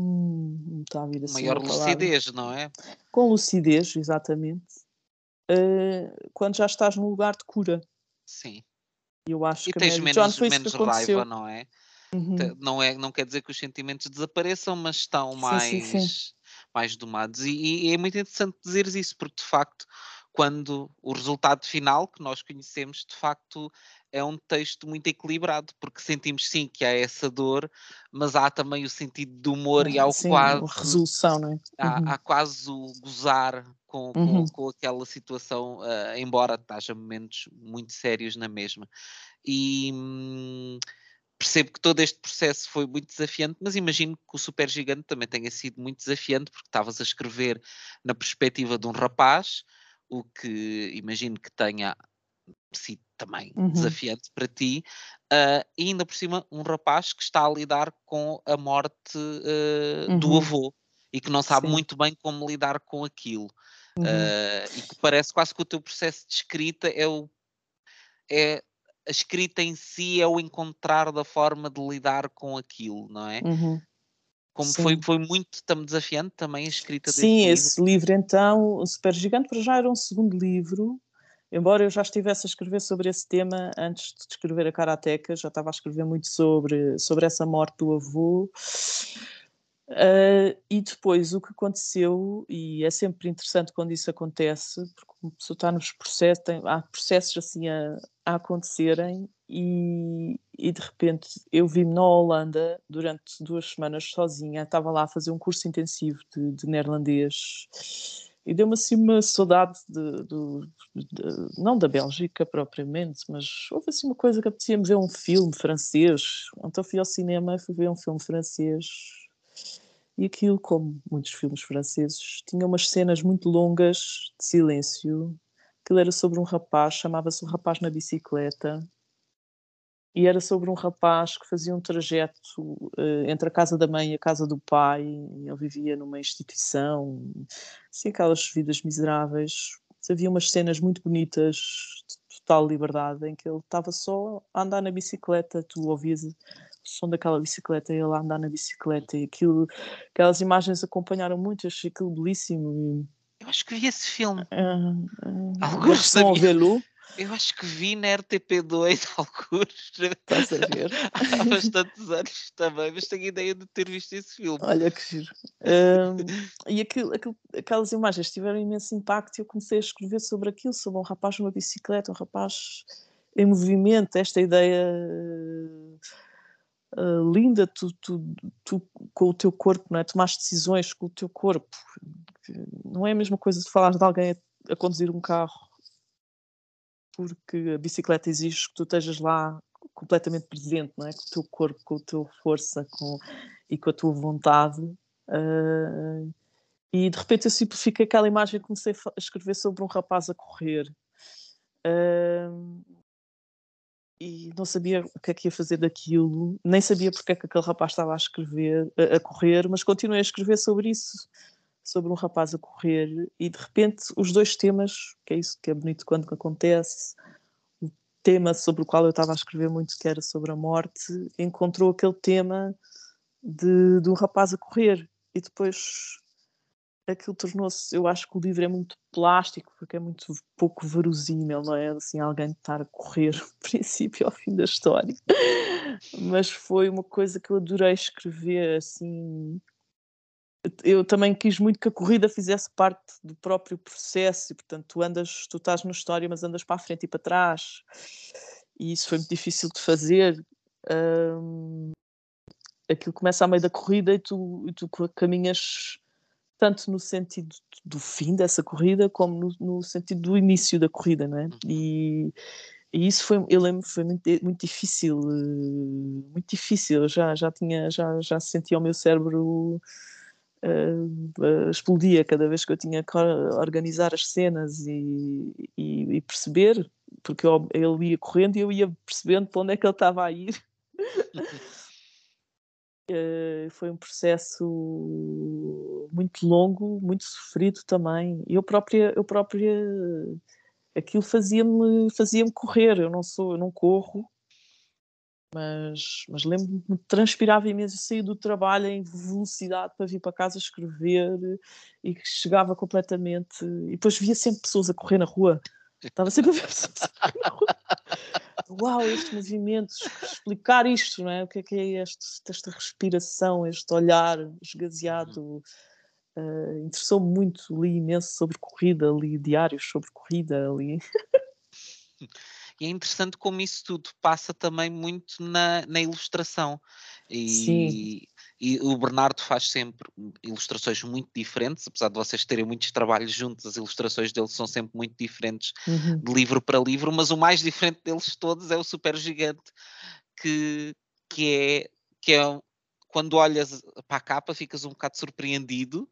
Hum, está a vir assim Maior lucidez, não é? Com lucidez, exatamente. Uh, quando já estás num lugar de cura. Sim. Eu acho e que tens menos, menos raiva, não é? Uhum. Não é? Não quer dizer que os sentimentos desapareçam, mas estão sim, mais, sim, sim. Mais domados. E, e, é muito interessante dizeres isso, porque de facto, quando o resultado final que nós conhecemos, de facto, é um texto muito equilibrado, porque sentimos sim que há essa dor, mas há também o sentido de humor e há o sim, quase. resolução, não é? Há, uhum. há quase o gozar com, com, uhum. com aquela situação, uh, embora haja momentos muito sérios na mesma. E. Hum, percebo que todo este processo foi muito desafiante, mas imagino que o Super Gigante também tenha sido muito desafiante, porque estavas a escrever na perspectiva de um rapaz, o que imagino que tenha sido também uhum. desafiante para ti, uh, e ainda por cima um rapaz que está a lidar com a morte uh, uhum. do avô e que não sabe Sim. muito bem como lidar com aquilo. Uhum. Uh, e que parece quase que o teu processo de escrita é o, é a escrita em si é o encontrar da forma de lidar com aquilo, não é? Uhum. Como foi, foi muito tam- desafiante também a escrita desse Sim, livro. esse livro então, o Super Gigante, para já era um segundo livro, embora eu já estivesse a escrever sobre esse tema antes de escrever a Karateka, já estava a escrever muito sobre, sobre essa morte do avô. Ah, e depois o que aconteceu, e é sempre interessante quando isso acontece, porque uma pessoa está nos processos, tem, há processos assim a, a acontecerem, e, e de repente eu vi-me na Holanda durante duas semanas sozinha, estava lá a fazer um curso intensivo de, de neerlandês e deu-me assim uma saudade de, do- de- não da Bélgica propriamente, mas houve assim uma coisa que apetecia-me ver um filme francês. Então fui ao cinema e fui ver um filme francês. E aquilo, como muitos filmes franceses, tinha umas cenas muito longas de silêncio. Aquilo era sobre um rapaz, chamava-se O Rapaz na Bicicleta. E era sobre um rapaz que fazia um trajeto eh, entre a casa da mãe e a casa do pai. Ele vivia numa instituição, assim, aquelas vidas miseráveis. Mas havia umas cenas muito bonitas, de total liberdade, em que ele estava só a andar na bicicleta. Tu ouvias som daquela bicicleta e ele a andar na bicicleta. E aquilo, aquelas imagens acompanharam muito. Eu achei aquilo belíssimo. E, Eu acho que vi esse filme. ah, ah, Alguns versão ao sabia. velo, Eu acho que vi na RTP2 <laughs> alguns estás a ver? <laughs> há bastantes anos também, mas tenho ideia de ter visto esse filme. Olha que giro. Ahm, <laughs> e aquilo, aquilo- aquelas imagens tiveram imenso impacto e eu comecei a escrever sobre aquilo, sobre um rapaz numa bicicleta, um rapaz em movimento, esta ideia ah, linda, tu, tu, tu com o teu corpo, não é? Tomares decisões com o teu corpo. Não é a mesma coisa de falar de alguém a, a conduzir um carro, porque a bicicleta exige que tu estejas lá completamente presente, não é? Com o teu corpo, com a tua força, com e com a tua vontade. ah, e de repente eu simplifiquei aquela imagem e comecei a escrever sobre um rapaz a correr. Ah, e não sabia o que é que ia fazer daquilo, nem sabia porque é que aquele rapaz estava a escrever, a, correr, mas continuei a escrever sobre isso, sobre um rapaz a correr, e de repente os dois temas, que é isso que é bonito quando acontece, o tema sobre o qual eu estava a escrever muito, que era sobre a morte, encontrou aquele tema de, de um rapaz a correr, e depois aquilo tornou-se, eu acho que o livro é muito plástico, porque é muito pouco verosímil, não é? Assim, alguém estar a correr <laughs> do princípio ao fim da história. Mas foi uma coisa que eu adorei escrever, assim. Eu também quis muito que a corrida fizesse parte do próprio processo, e portanto, tu andas, tu estás na história, mas andas para a frente e para trás, e isso foi muito difícil de fazer. Hum, aquilo começa a meio da corrida e tu, e tu caminhas tanto no sentido do fim dessa corrida como no, no sentido do início da corrida, não é? E, e isso foi, eu lembro, foi muito, muito difícil, eh, muito difícil. Eu já já tinha, já já sentia o meu cérebro uh, uh, explodia cada vez que eu tinha que organizar as cenas e, e, e perceber, porque eu, ele ia correndo e eu ia percebendo para onde é que ele estava a ir. <laughs> Uh, foi um processo muito longo, muito sofrido também. Eu própria, eu própria aquilo fazia-me fazia-me correr. Eu não sou, eu não corro, mas, mas lembro-me transpirava imenso. Eu saía do trabalho em velocidade para vir para casa escrever e chegava completamente. E depois via sempre pessoas a correr na rua. Estava sempre a ver <laughs> pessoas a correr na rua. Uau, este movimento, explicar isto, não é? O que é que é este, esta respiração, este olhar esgazeado? Uh, Interessou-me muito, li imenso sobre corrida, li diários sobre corrida, li. E é interessante como isso tudo passa também muito na, na ilustração. E, Sim. E o Bernardo faz sempre ilustrações muito diferentes, apesar de vocês terem muitos trabalhos juntos, as ilustrações dele são sempre muito diferentes Uhum. de livro para livro, mas o mais diferente deles todos é o Super Gigante, que, que é que é quando olhas para a capa ficas um bocado surpreendido,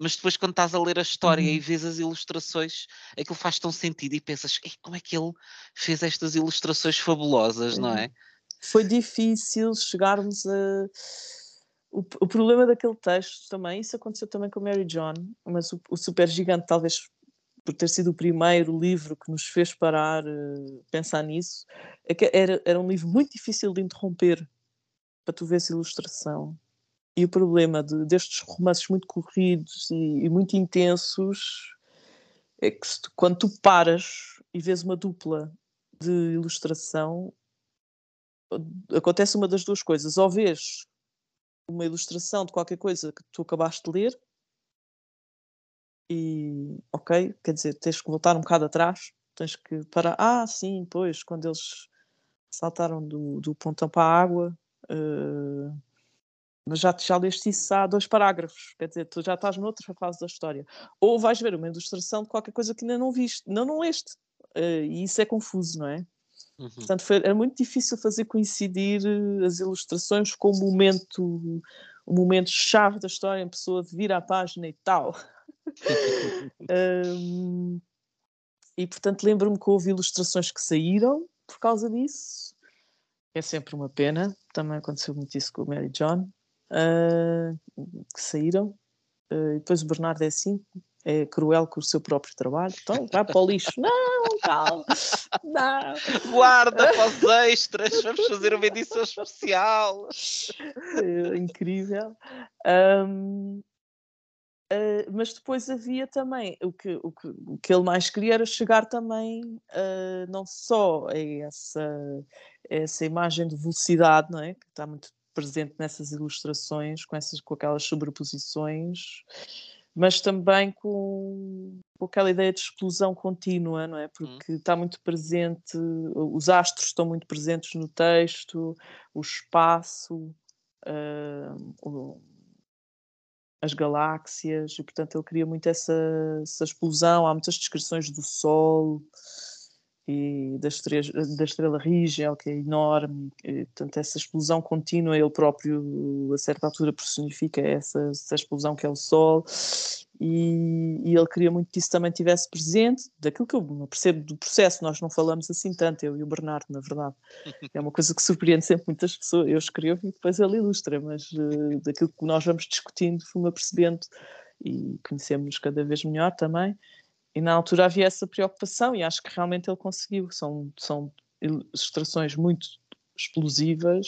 mas depois quando estás a ler a história Uhum. e vês as ilustrações, aquilo faz tão sentido e pensas, "Ei, como é que ele fez estas ilustrações fabulosas, não é? Foi difícil chegarmos a. O, o problema daquele texto também, isso aconteceu também com Mary John, mas o, o Super Gigante talvez por ter sido o primeiro livro que nos fez parar, uh, pensar nisso, é que era, era um livro muito difícil de interromper para tu veres ilustração. E o problema de, destes romances muito corridos e, e muito intensos é que quando tu paras e vês uma dupla de ilustração, acontece uma das duas coisas. Ou vês uma ilustração de qualquer coisa que tu acabaste de ler, e ok, quer dizer, tens que voltar um bocado atrás, tens que parar. Ah, sim, pois, quando eles saltaram do, do pontão para a água. Uh, mas já, já leste isso há dois parágrafos, quer dizer, tu já estás noutra fase da história. Ou vais ver uma ilustração de qualquer coisa que ainda não viste, não, não leste. Uh, e isso é confuso, não é? Uhum. Portanto, foi, era muito difícil fazer coincidir eh, as ilustrações com o momento, o momento chave da história, a pessoa vir à página e tal. <laughs> um, e portanto lembro-me que houve ilustrações que saíram por causa disso. É sempre uma pena. Também aconteceu muito isso com o Mary John uh, que saíram. Uh, depois o Bernardo é assim, é cruel com o seu próprio trabalho. Então vai para o lixo. Não, calma, não. Guarda para os extras, vamos fazer uma edição especial. É, incrível. Um, Uh, mas depois havia também o que, o, que, o que ele mais queria era chegar também uh, não só a essa, essa imagem de velocidade, não é? que está muito presente nessas ilustrações, com, essas, com aquelas sobreposições, mas também com, com aquela ideia de explosão contínua, não é? Porque hum. está muito presente, os astros estão muito presentes no texto, o espaço, uh, o, as galáxias, e portanto ele queria muito essa, essa explosão. Há muitas descrições do Sol e da estrela, da estrela Rigel, que é enorme, e, portanto, essa explosão contínua, ele próprio, a certa altura, personifica essa, essa explosão que é o Sol, e, e, ele queria muito que isso também tivesse presente, daquilo que eu percebo do processo, nós não falamos assim tanto, eu e o Bernardo, na verdade. É uma coisa que surpreende sempre muitas pessoas, eu escrevo e depois ele ilustra, mas uh, daquilo que nós vamos discutindo, fui-me apercebendo e conhecemos cada vez melhor também, e na altura havia essa preocupação e acho que realmente ele conseguiu. São, são ilustrações muito explosivas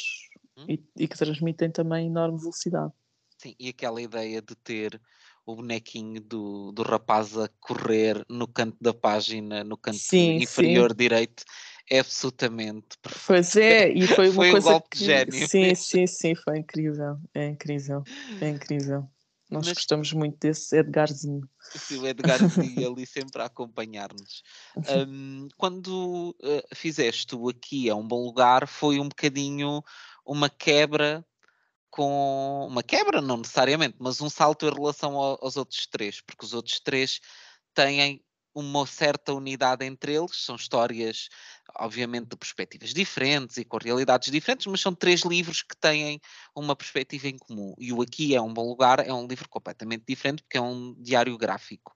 hum. e, e, que transmitem também enorme velocidade. Sim, e aquela ideia de ter o bonequinho do, do rapaz a correr no canto da página, no canto sim, inferior sim. direito, é absolutamente perfeito. Pois é, e foi <laughs> uma foi coisa um golpe que... de gênio. Sim, sim, sim, foi incrível, é incrível, é incrível. Nós Mas... gostamos muito desse Edgarzinho. Sim, o Edgarzinho <laughs> ali sempre a acompanhar-nos. Um, quando uh, fizeste o Aqui é um Bom Lugar, foi um bocadinho uma quebra com... Uma quebra, não necessariamente, mas um salto em relação ao, aos outros três, porque os outros três têm uma certa unidade entre eles, são histórias, obviamente, de perspectivas diferentes e com realidades diferentes, mas são três livros que têm uma perspectiva em comum. E o Aqui é um Bom Lugar é um livro completamente diferente, porque é um diário gráfico.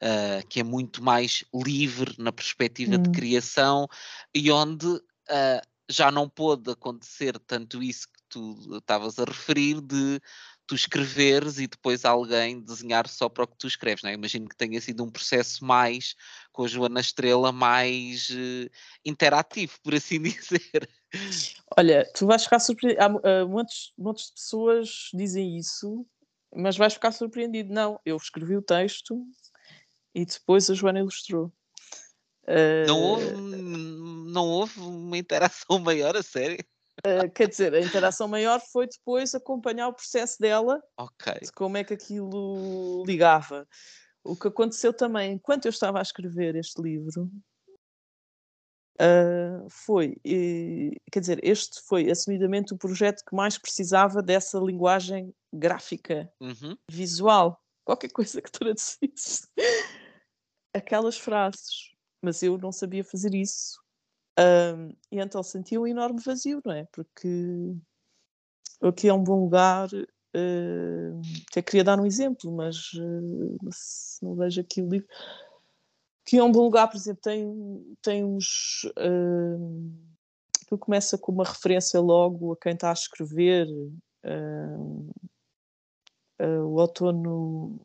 Uh, que é muito mais livre na perspectiva hum. de criação e onde uh, já não pôde acontecer tanto isso que tu estavas a referir de tu escreveres e depois alguém desenhar só para o que tu escreves, não é? Imagino que tenha sido um processo mais, com a Joana Estrela, mais uh, interativo, por assim <laughs> dizer. Olha, tu vais ficar surpreendido. Há uh, muitos, muitas pessoas dizem isso, mas vais ficar surpreendido. Não, eu escrevi o texto e depois a Joana ilustrou. Uh... Não, houve, não houve uma interação <laughs> maior, a sério? Uh, quer dizer, a interação maior foi depois acompanhar o processo dela, okay. de como é que aquilo ligava. O que aconteceu também, enquanto eu estava a escrever este livro, uh, foi, e, quer dizer, este foi assumidamente o projeto que mais precisava dessa linguagem gráfica, uhum. visual, qualquer coisa que traduzisse <laughs> aquelas frases. Mas eu não sabia fazer isso um, e então senti um enorme vazio, não é? Porque aqui é um bom lugar. Uh, até queria dar um exemplo, mas uh, não vejo aqui o livro. Que é um bom lugar, por exemplo, tem, tem uns. Uh, que começa com uma referência logo a quem está a escrever. Uh, o outono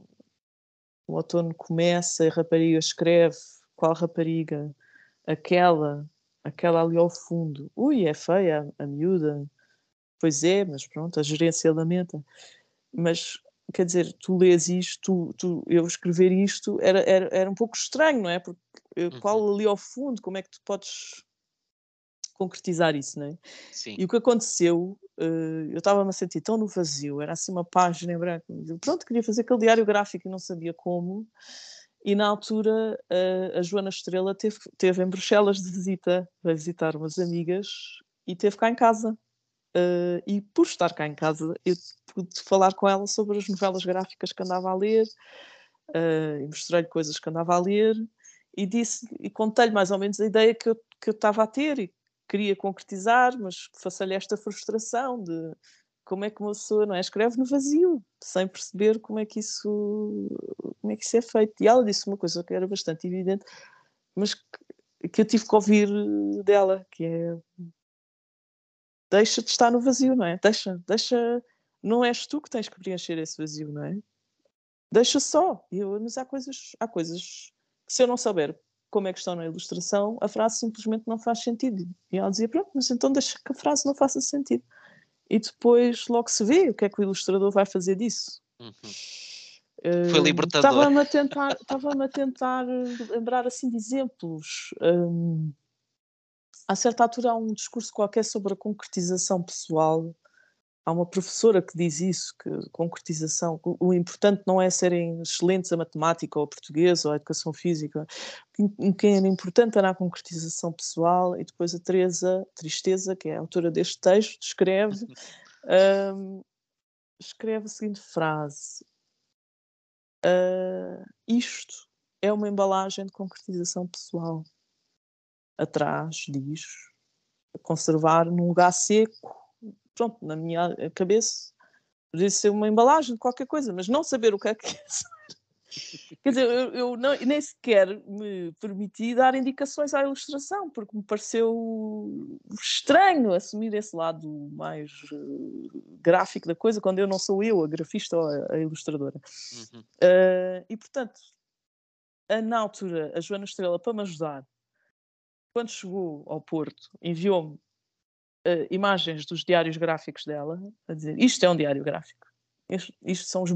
o outono começa, a rapariga escreve, qual rapariga? Aquela, aquela ali ao fundo. Ui, é feia a, miúda. Pois é, mas pronto, a gerência lamenta. Mas quer dizer, tu lês isto, tu, tu, eu escrever isto era, era, era um pouco estranho, não é? Porque uhum. qual ali ao fundo, como é que tu podes concretizar isso, não é? Sim. E o que aconteceu, uh, eu estava-me a sentir tão no vazio, era assim uma página em branco, pronto, queria fazer aquele diário gráfico e não sabia como, e na altura uh, a Joana Estrela teve, teve em Bruxelas de visita, vai visitar umas amigas, e teve cá em casa. Uh, e por estar cá em casa, eu pude falar com ela sobre as novelas gráficas que andava a ler, e mostrei-lhe coisas que andava a ler, e disse e contei-lhe mais ou menos a ideia que eu, que eu estava a ter e queria concretizar, mas faça-lhe esta frustração de como é que uma pessoa não é? escreve no vazio, sem perceber como é que isso como é que isso é feito. E ela disse uma coisa que era bastante evidente, mas que, que eu tive que ouvir dela, que é deixa de estar no vazio, não é? Deixa, deixa, não és tu que tens que preencher esse vazio, não é? Deixa só. Eu, mas há coisas, há coisas que se eu não souber como é que estão na ilustração, a frase simplesmente não faz sentido. E ela dizia, pronto, mas então deixa que a frase não faça sentido. E depois logo se vê o que é que o ilustrador vai fazer disso. Uhum. Uh, Foi libertador. Estava-me a tentar, <laughs> estava a tentar lembrar assim de exemplos. Um, a certa altura há um discurso qualquer sobre a concretização pessoal há uma professora que diz isso, que concretização, o importante não é serem excelentes a matemática ou a português ou a educação física, o que é importante era a concretização pessoal e depois a Teresa Tristeza, que é a autora deste texto, escreve, <laughs> um, escreve a seguinte frase, uh, isto é uma embalagem de concretização pessoal. Atrás diz, conservar num lugar seco pronto, na minha cabeça podia ser uma embalagem de qualquer coisa, mas não saber o que é que é. <laughs> Quer dizer, eu, eu não, nem sequer me permiti dar indicações à ilustração, porque me pareceu estranho assumir esse lado mais uh, gráfico da coisa, quando eu não sou eu a grafista ou a, a ilustradora. Uhum. Uh, e, portanto, a, na altura, a Joana Estrela, para me ajudar, quando chegou ao Porto, enviou-me uh, imagens dos diários gráficos dela, a dizer isto é um diário gráfico. Isto, isto, são os,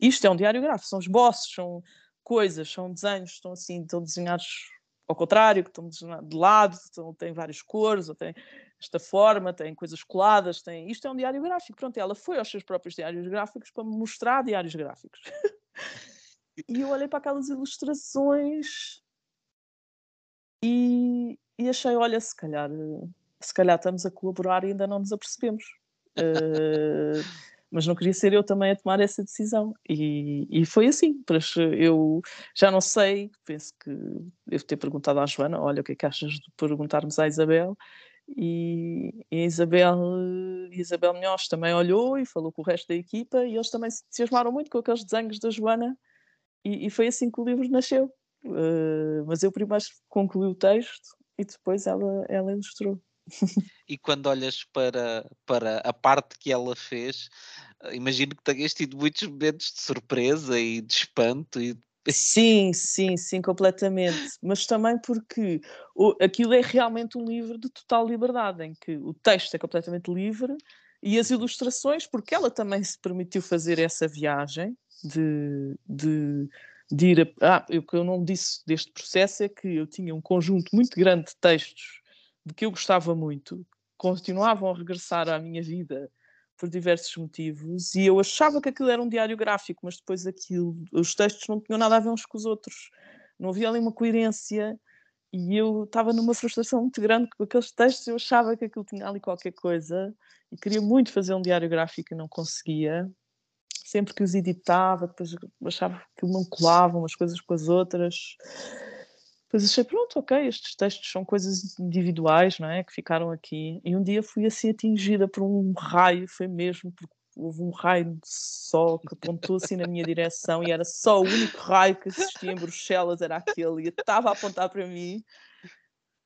isto é um diário gráfico, são esboços, são coisas, são desenhos, estão assim, estão desenhados ao contrário, que estão de lado, estão, têm várias cores, ou têm esta forma, têm coisas coladas, têm... isto é um diário gráfico. Pronto, ela foi aos seus próprios diários gráficos para mostrar diários gráficos. <laughs> e eu olhei para aquelas ilustrações e, e achei, olha, se calhar se calhar estamos a colaborar e ainda não nos apercebemos. Uh, mas não queria ser eu também a tomar essa decisão. E, e foi assim. Eu já não sei, penso que devo ter perguntado à Joana: olha, o que é que achas de perguntarmos à Isabel? E, e a Isabel, Isabel Munhoz também olhou e falou com o resto da equipa, e eles também se entusiasmaram muito com aqueles desenhos da Joana, e, e foi assim que o livro nasceu. Uh, mas eu primeiro concluí o texto e depois ela, ela ilustrou e quando olhas para, para a parte que ela fez, eh, imagino que tenhas tido muitos momentos de surpresa e de espanto e <laughs> Sim, sim, sim, completamente. Mas também porque o, aquilo é realmente um livro de total liberdade, em que o texto é completamente livre e as ilustrações, porque ela também se permitiu fazer essa viagem de, de, de ir a. Ah, o que eu não disse deste processo é que eu tinha um conjunto muito grande de textos de que eu gostava muito, continuavam a regressar à minha vida por diversos motivos e eu achava que aquilo era um diário gráfico, mas depois aquilo, os textos não tinham nada a ver uns com os outros, não havia ali uma coerência e eu estava numa frustração muito grande com aqueles textos, eu achava que aquilo tinha ali qualquer coisa e queria muito fazer um diário gráfico e não conseguia. Sempre que os editava, depois achava que não colavam umas coisas com as outras. Depois achei, pronto, ok, estes textos são coisas individuais, não é? Que ficaram aqui. E um dia fui assim atingida por um raio, foi mesmo, porque houve um raio de sol que apontou assim na minha direção e era só o único raio que existia em Bruxelas, era aquele, e estava a apontar para mim.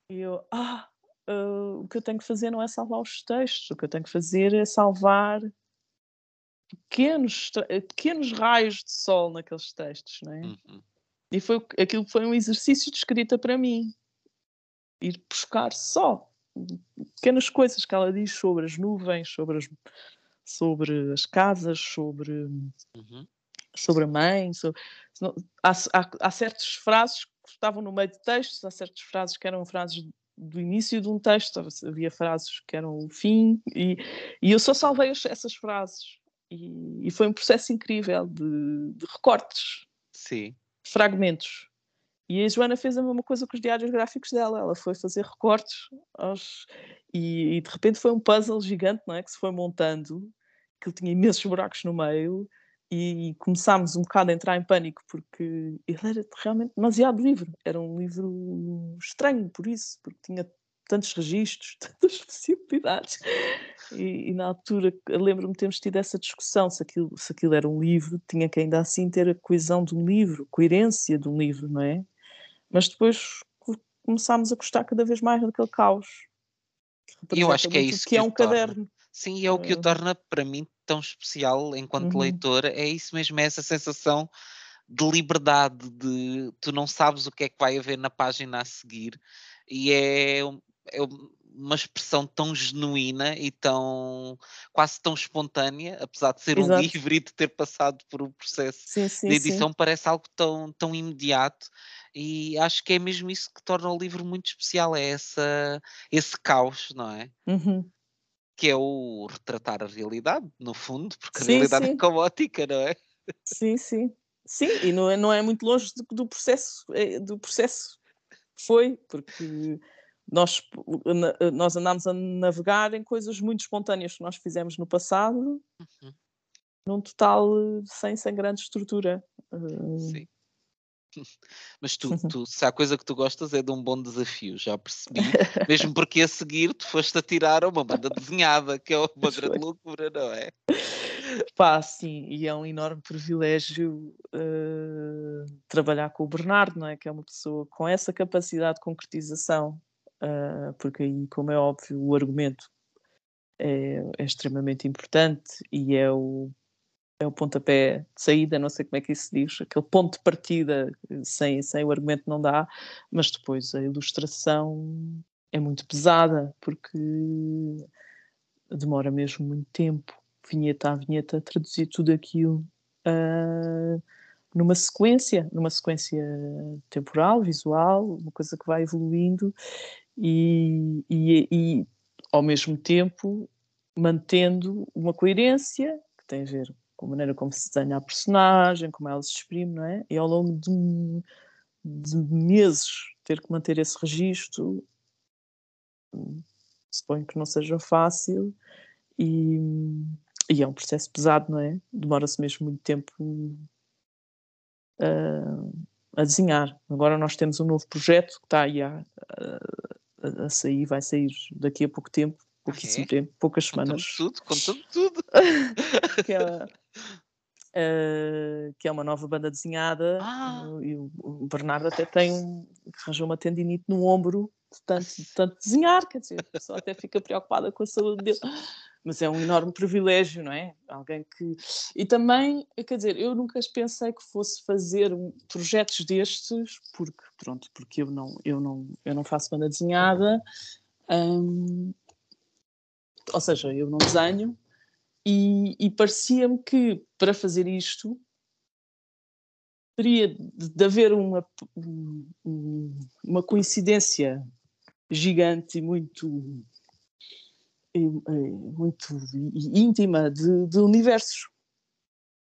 E eu, ah, uh, o que eu tenho que fazer não é salvar os textos, o que eu tenho que fazer é salvar pequenos, pequenos raios de sol naqueles textos, não é? Uhum. E foi, aquilo foi um exercício de escrita para mim. Ir buscar só pequenas coisas que ela diz sobre as nuvens, sobre as, sobre as casas, sobre, uhum. sobre a mãe. Sobre, há, há, há certas frases que estavam no meio de textos, há certas frases que eram frases do início de um texto, havia frases que eram o fim, e, e eu só salvei essas frases. E, e foi um processo incrível de, de recortes. Sim fragmentos. E a Joana fez a mesma coisa com os diários gráficos dela. Ela foi fazer recortes aos... e, e, de repente foi um puzzle gigante, não é? Que se foi montando, que tinha imensos buracos no meio e começámos um bocado a entrar em pânico porque ele era realmente demasiado livro. Era um livro estranho por isso, porque tinha tantos registros, <laughs> tantas possibilidades. E, e na altura, lembro-me de termos tido essa discussão, se aquilo, se aquilo era um livro, tinha que ainda assim ter a coesão de um livro, coerência de um livro, não é? Mas depois começámos a gostar cada vez mais daquele caos. E eu acho que é isso que, que é um torna. caderno. Sim, é o que o torna para mim tão especial enquanto uhum. leitor, é isso mesmo, é essa sensação de liberdade, de tu não sabes o que é que vai haver na página a seguir, e é, é uma expressão tão genuína e tão quase tão espontânea, apesar de ser Exato. um livro e de ter passado por um processo sim, sim, de edição, sim. parece algo tão, tão imediato. E acho que é mesmo isso que torna o livro muito especial, é essa, esse caos, não é? Uhum. Que é o retratar a realidade, no fundo, porque a realidade é caótica, não é? Sim, sim. Sim, e não é, não é muito longe do, do processo, é, do processo que foi, porque nós, nós andámos a navegar em coisas muito espontâneas que nós fizemos no passado, uhum. num total sem, sem grande estrutura. Sim. <laughs> Mas tu, <laughs> tu, se há coisa que tu gostas é de um bom desafio, já percebi. <laughs> Mesmo porque a seguir tu foste a tirar uma banda desenhada, que é uma grande loucura, não é? Pá, sim, e é um enorme privilégio uh, trabalhar com o Bernardo, não é? Que é uma pessoa com essa capacidade de concretização uh, porque aí, como é óbvio, o argumento é, é, extremamente importante e é o, é o pontapé de saída, não sei como é que isso se diz, aquele ponto de partida, sem, sem o argumento não dá, mas depois a ilustração é muito pesada, porque demora mesmo muito tempo, vinheta a vinheta, traduzir tudo aquilo. Uh, numa sequência, numa sequência temporal, visual, uma coisa que vai evoluindo e, e, e ao mesmo tempo mantendo uma coerência que tem a ver com a maneira como se desenha a personagem, como ela se exprime, não é? E ao longo de, de meses ter que manter esse registro, suponho que não seja fácil e, e é um processo pesado, não é? Demora-se mesmo muito tempo uh, a desenhar. Agora nós temos um novo projeto que está aí a, a, a sair, vai sair daqui a pouco tempo, pouquíssimo okay. tempo, poucas semanas. tudo, contando tudo. <laughs> que, é, uh, <laughs> que é uma nova banda desenhada ah. e o, o, Bernardo até tem um, arranjou uma tendinite no ombro de tanto, de tanto desenhar, quer dizer, a pessoa até fica preocupada com a saúde dele mas é um enorme privilégio, não é? Alguém que. E também, quer dizer, eu nunca pensei que fosse fazer projetos destes, porque, pronto, porque eu não, eu não, eu não faço banda desenhada, hum, ou seja, eu não desenho, e, e parecia-me que para fazer isto teria de haver uma, uma coincidência gigante e muito muito íntima de, de universos.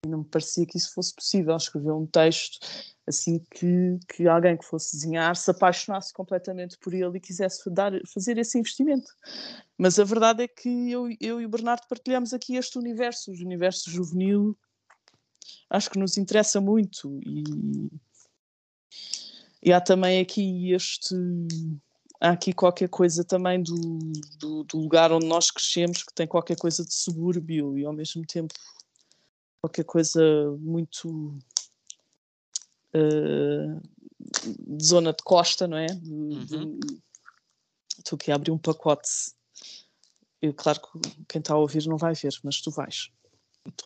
E não me parecia que isso fosse possível, escrever um texto assim que, que alguém que fosse desenhar se apaixonasse completamente por ele e quisesse dar, fazer esse investimento. Mas a verdade é que eu, eu e o Bernardo partilhamos aqui este universo, o universo juvenil, acho que nos interessa muito e, e há também aqui este há aqui qualquer coisa também do, do, do, lugar onde nós crescemos que tem qualquer coisa de subúrbio e ao mesmo tempo qualquer coisa muito uh, de zona de costa, não é? Uhum. Estou aqui a abrir um pacote. Eu, claro que quem está a ouvir não vai ver, mas tu vais.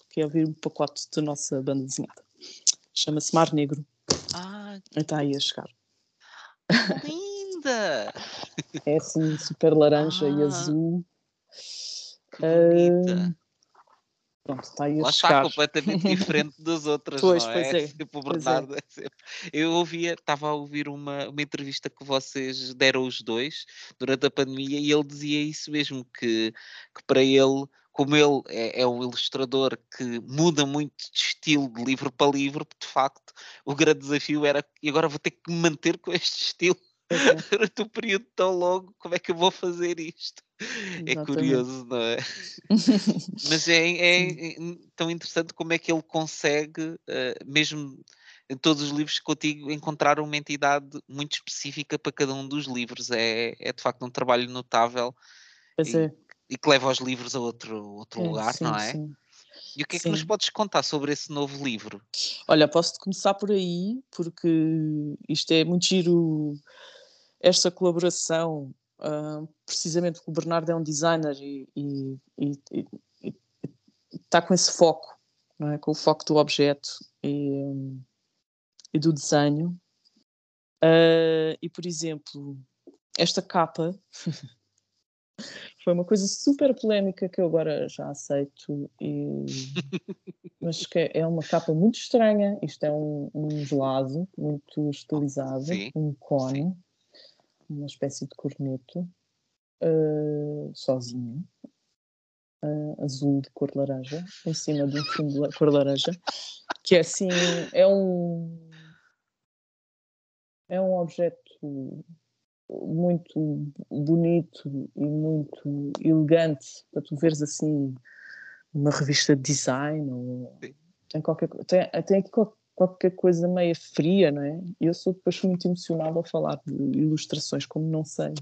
quer ouvir um pacote da nossa banda desenhada. Chama-se Mar Negro. Ah, Está aí a chegar. Linda! É assim, super laranja e Ah. azul. Que bonita. Pronto, está aí a Lá está completamente <laughs> diferente das outras, Pois, não pois é? é, Sempre o pois é. É sempre- Eu ouvia, estava a ouvir uma, uma entrevista que vocês deram os dois durante a pandemia e ele dizia isso mesmo, que, que para ele, como ele é, é um ilustrador que muda muito de estilo de livro para livro, de facto, o grande desafio era e agora vou ter que me manter com este <laughs> estilo É, durante um período tão longo, como é que eu vou fazer isto? É exatamente. curioso, não é? <laughs> Mas é, é tão interessante como é que ele consegue, eh, mesmo em todos os livros contigo, encontrar uma entidade muito específica para cada um dos livros. É, é de facto um trabalho notável e, é. e que leva os livros a outro, outro é, lugar, sim, não é? sim. E o que é que nos Sim. podes contar sobre esse novo livro? Olha, posso começar por aí, porque isto é muito giro, esta colaboração, ah, precisamente porque o Bernardo é um designer e, e- e- e- e está com esse foco, não é? com o foco do objeto e, do desenho. Ah, e, por exemplo, esta capa <laughs> foi uma coisa super polémica que eu agora já aceito, e- <laughs> mas que é uma capa muito estranha. Isto é um, um gelado muito estilizado, Sim, um cone, uma espécie de corneto, ah, sozinho, ah, azul de cor laranja, em cima de um fundo de cor laranja, que é assim, é um é um objeto muito bonito e muito elegante para tu veres assim numa revista de design ou tem qualquer tem, tem aqui qualquer coisa meio fria, não é? Eu sou depois muito emocionada ao falar de ilustrações, como não sei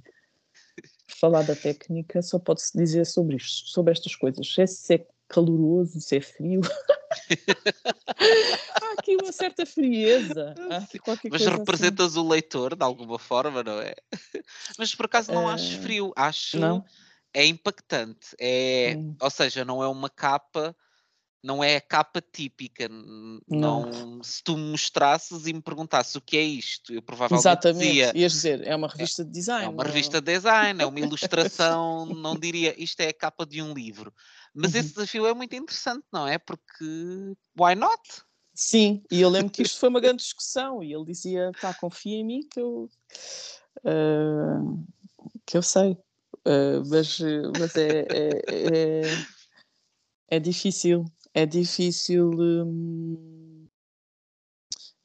falar da técnica, só pode-se dizer sobre isto, sobre estas coisas. Se é, se é caloroso, se é frio. <laughs> Há aqui uma certa frieza. Mas coisa assim. representas o leitor de alguma forma, não é? <laughs> Mas por acaso não acho Eh, frio, acho Não? é impactante. É, Hum. ou seja, não é uma capa, não é a capa típica. Não. Não, se tu me mostrasses e me perguntasses o que é isto, eu provavelmente Exatamente. dizia. Ias dizer, é uma revista de design. É uma não- revista de design, é uma ilustração, não diria isto é a capa de um livro. Mas Uhum. esse desafio é muito interessante, não é? Porque why not? Sim, e eu lembro que <laughs> isto foi uma grande discussão e ele dizia, tá, confia em mim que eu, ah, que eu sei. Ah, mas mas é, é, é, é difícil, é difícil, hum,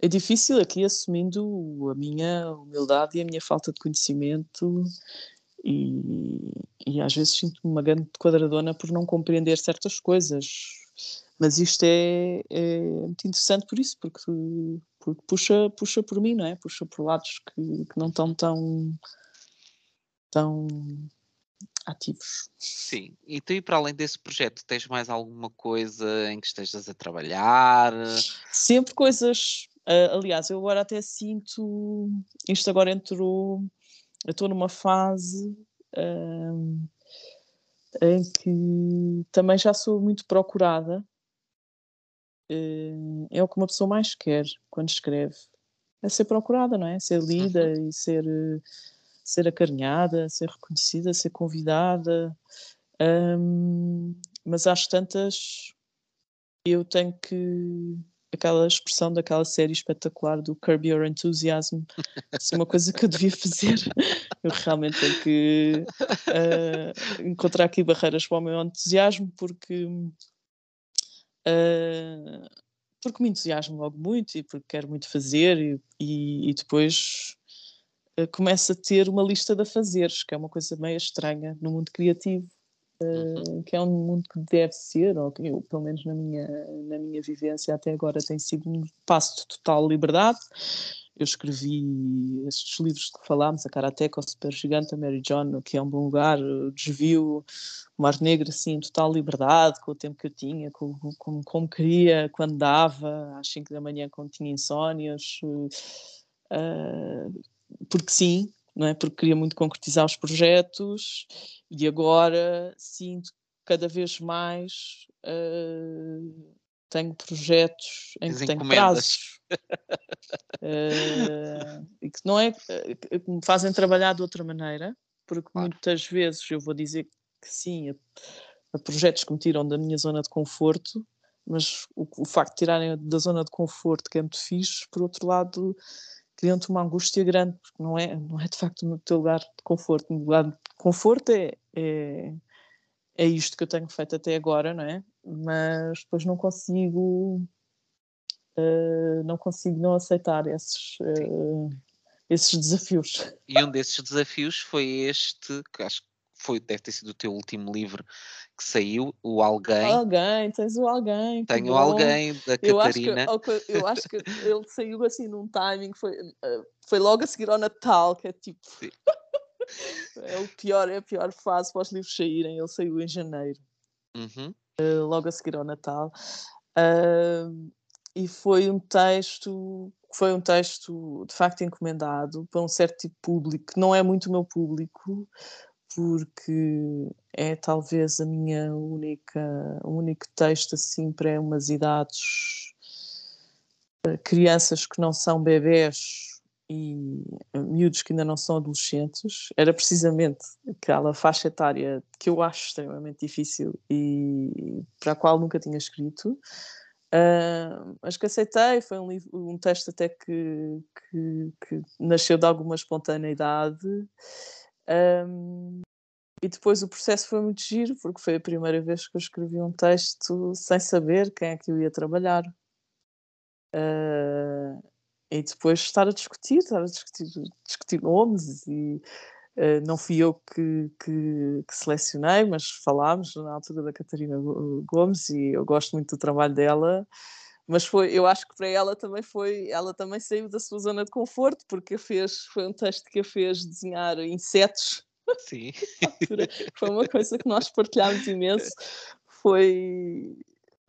é difícil aqui assumindo a minha humildade e a minha falta de conhecimento e, e às vezes sinto-me uma grande quadradona por não compreender certas coisas. Mas isto é, é muito interessante por isso, porque, porque puxa, puxa por mim, não é? Puxa por lados que, que não estão tão, tão ativos. Sim. E tu, e para além desse projeto, tens mais alguma coisa em que estejas a trabalhar? Sempre coisas. ah, aliás, eu agora até sinto. Isto agora entrou. Eu estou numa fase ahm, em que também já sou muito procurada. Eh, É o que uma pessoa mais quer quando escreve. É ser procurada, não é? Ser lida e ser, ser acarinhada, ser reconhecida, ser convidada. Ahm, mas às tantas eu tenho que aquela expressão daquela série espetacular do Curb Your Enthusiasm isso é uma coisa que eu devia fazer eu realmente tenho que ah, encontrar aqui barreiras para o meu entusiasmo porque ah, porque me entusiasmo logo muito e porque quero muito fazer e, e, e depois ah, começo a ter uma lista de afazeres que é uma coisa meio estranha no mundo criativo Uhum. uh, que é um mundo que deve ser, ou eu, pelo menos na minha, na minha vivência até agora tem sido um passo de total liberdade. Eu escrevi estes livros que falámos, a Karateka, o Super Gigante, a Mary John, que é um bom lugar, o Desvio, o Mar Negro, assim, em total liberdade, com o tempo que eu tinha, com, com, como queria, quando dava, às 5 da manhã, quando tinha insónias, uh, porque sim, não é? porque queria muito concretizar os projetos e agora sinto cada vez mais uh, tenho projetos em que tenho prazos uh, <laughs> e que não é que me fazem trabalhar de outra maneira, porque claro. muitas vezes eu vou dizer que sim a, a, projetos que me tiram da minha zona de conforto, mas o, o facto de tirarem da zona de conforto, que é muito fixe, por outro lado, criam-te uma angústia grande, porque não é, não é de facto no teu lugar de conforto. No lugar de conforto é, é, é isto que eu tenho feito até agora, não é? Mas depois não consigo. Uh, não consigo não aceitar esses, uh, esses desafios. E um desses desafios foi este, que acho que foi, deve ter sido o teu último livro que saiu, o Alguém. Alguém, tens o Alguém. Tenho o Alguém da eu Catarina. Acho que, eu acho que ele saiu assim num timing, foi, eh, foi logo a seguir ao Natal, que é tipo. <laughs> é, o pior, é a pior fase para os livros saírem. Ele saiu em janeiro, uhum. uh, logo a seguir ao Natal. Uh, e foi um texto foi um texto de facto encomendado para um certo tipo de público que não é muito o meu público porque é talvez a minha única, único texto assim para umas idades, eh, crianças que não são bebés e eh, miúdos que ainda não são adolescentes, era precisamente aquela faixa etária que eu acho extremamente difícil e para a qual nunca tinha escrito. Uh, mas que aceitei, foi um, livro, um texto até que, que, que nasceu de alguma espontaneidade um, e depois o processo foi muito giro, porque foi a primeira vez que eu escrevi um texto sem saber quem é que eu ia trabalhar. Uh, e depois estar a discutir, estar a discutir, discutir nomes e uh, não fui eu que, que, que, selecionei, mas falámos na altura da Catarina Gomes e eu gosto muito do trabalho dela mas foi, eu acho que para ela também foi, ela também saiu da sua zona de conforto, porque fez, foi um texto que a fez desenhar insetos. Sim. <laughs> foi uma coisa que nós partilhámos imenso. Foi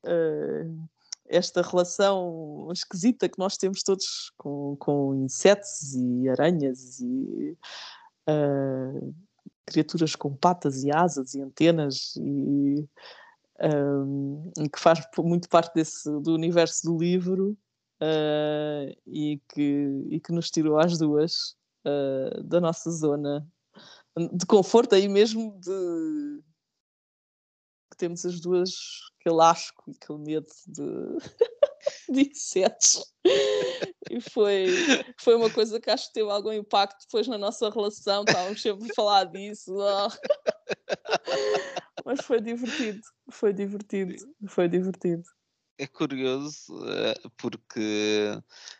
uh, esta relação esquisita que nós temos todos com, com insetos e aranhas e uh, criaturas com patas e asas e antenas e um, que faz muito parte desse, do universo do livro uh, e, que, e que nos tirou às duas uh, da nossa zona de conforto, aí mesmo de que temos as duas aquele asco e aquele medo de, <laughs> de insetos. E foi, foi uma coisa que acho que teve algum impacto depois na nossa relação, estávamos sempre a falar disso. Oh. Mas foi divertido, foi divertido, foi divertido. É curioso uh, porque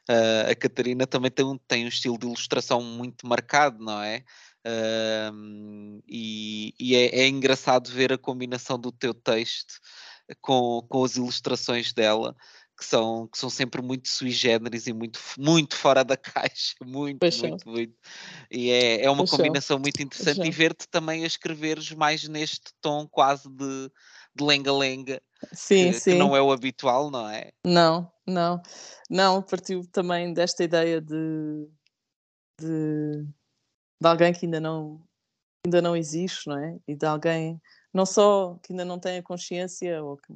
uh, a Catarina também tem um, tem um estilo de ilustração muito marcado, não é? Uh, e, e é, é, engraçado ver a combinação do teu texto com, com as ilustrações dela, que são, que são sempre muito sui generis e muito, muito fora da <laughs> caixa, muito, muito, muito. E é, é uma combinação muito interessante e ver-te também a escreveres mais neste tom quase de, de lenga-lenga, sim, que, sim. que não é o habitual, não é? Não, não. Não, partiu também desta ideia de, de, de alguém que ainda não, ainda não existe, não é? E de alguém, não só que ainda não tem a consciência ou que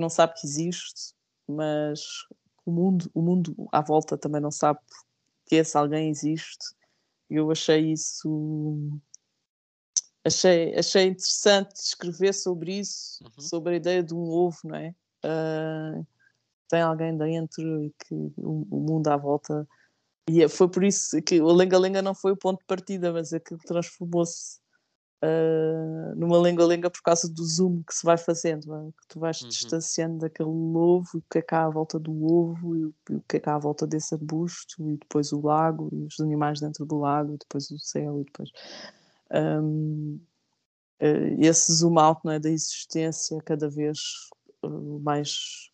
que não sabe que existe, mas o mundo, o mundo à volta também não sabe que esse alguém existe. Eu achei isso achei, achei interessante escrever sobre isso, uhum. sobre a ideia de um ovo, não é? Uh, tem alguém dentro e que o, o, mundo à volta. E é, foi por isso que o Lenga-Lenga não foi o ponto de partida, mas aquilo transformou-se uh, numa lenga-lenga por causa do zoom que se vai fazendo, é? que tu vais uhum. distanciando daquele ovo, o que é cá à volta do ovo, e o que é cá à volta desse arbusto, e depois o lago, e os animais dentro do lago, e depois o céu, e depois. Um, ah, esse zoom out não é, da existência, cada vez uh, mais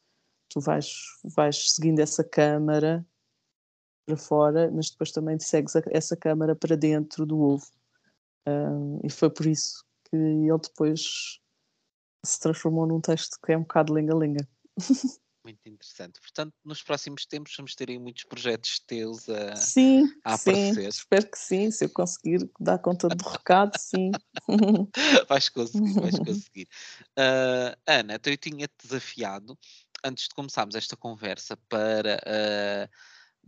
tu vais, vais seguindo essa câmara para fora, mas depois também segues essa câmara para dentro do ovo. Uh, e foi por isso que ele depois se transformou num texto que é um bocado lenga-lenga. <laughs> Muito interessante. Portanto, nos próximos tempos vamos ter aí muitos projetos teus a, sim, a aparecer. Sim, espero que sim. Se eu conseguir dar conta do recado, sim. <laughs> vais conseguir, vais <laughs> conseguir. Uh, Ana, então eu tinha-te desafiado, antes de começarmos esta conversa, para uh,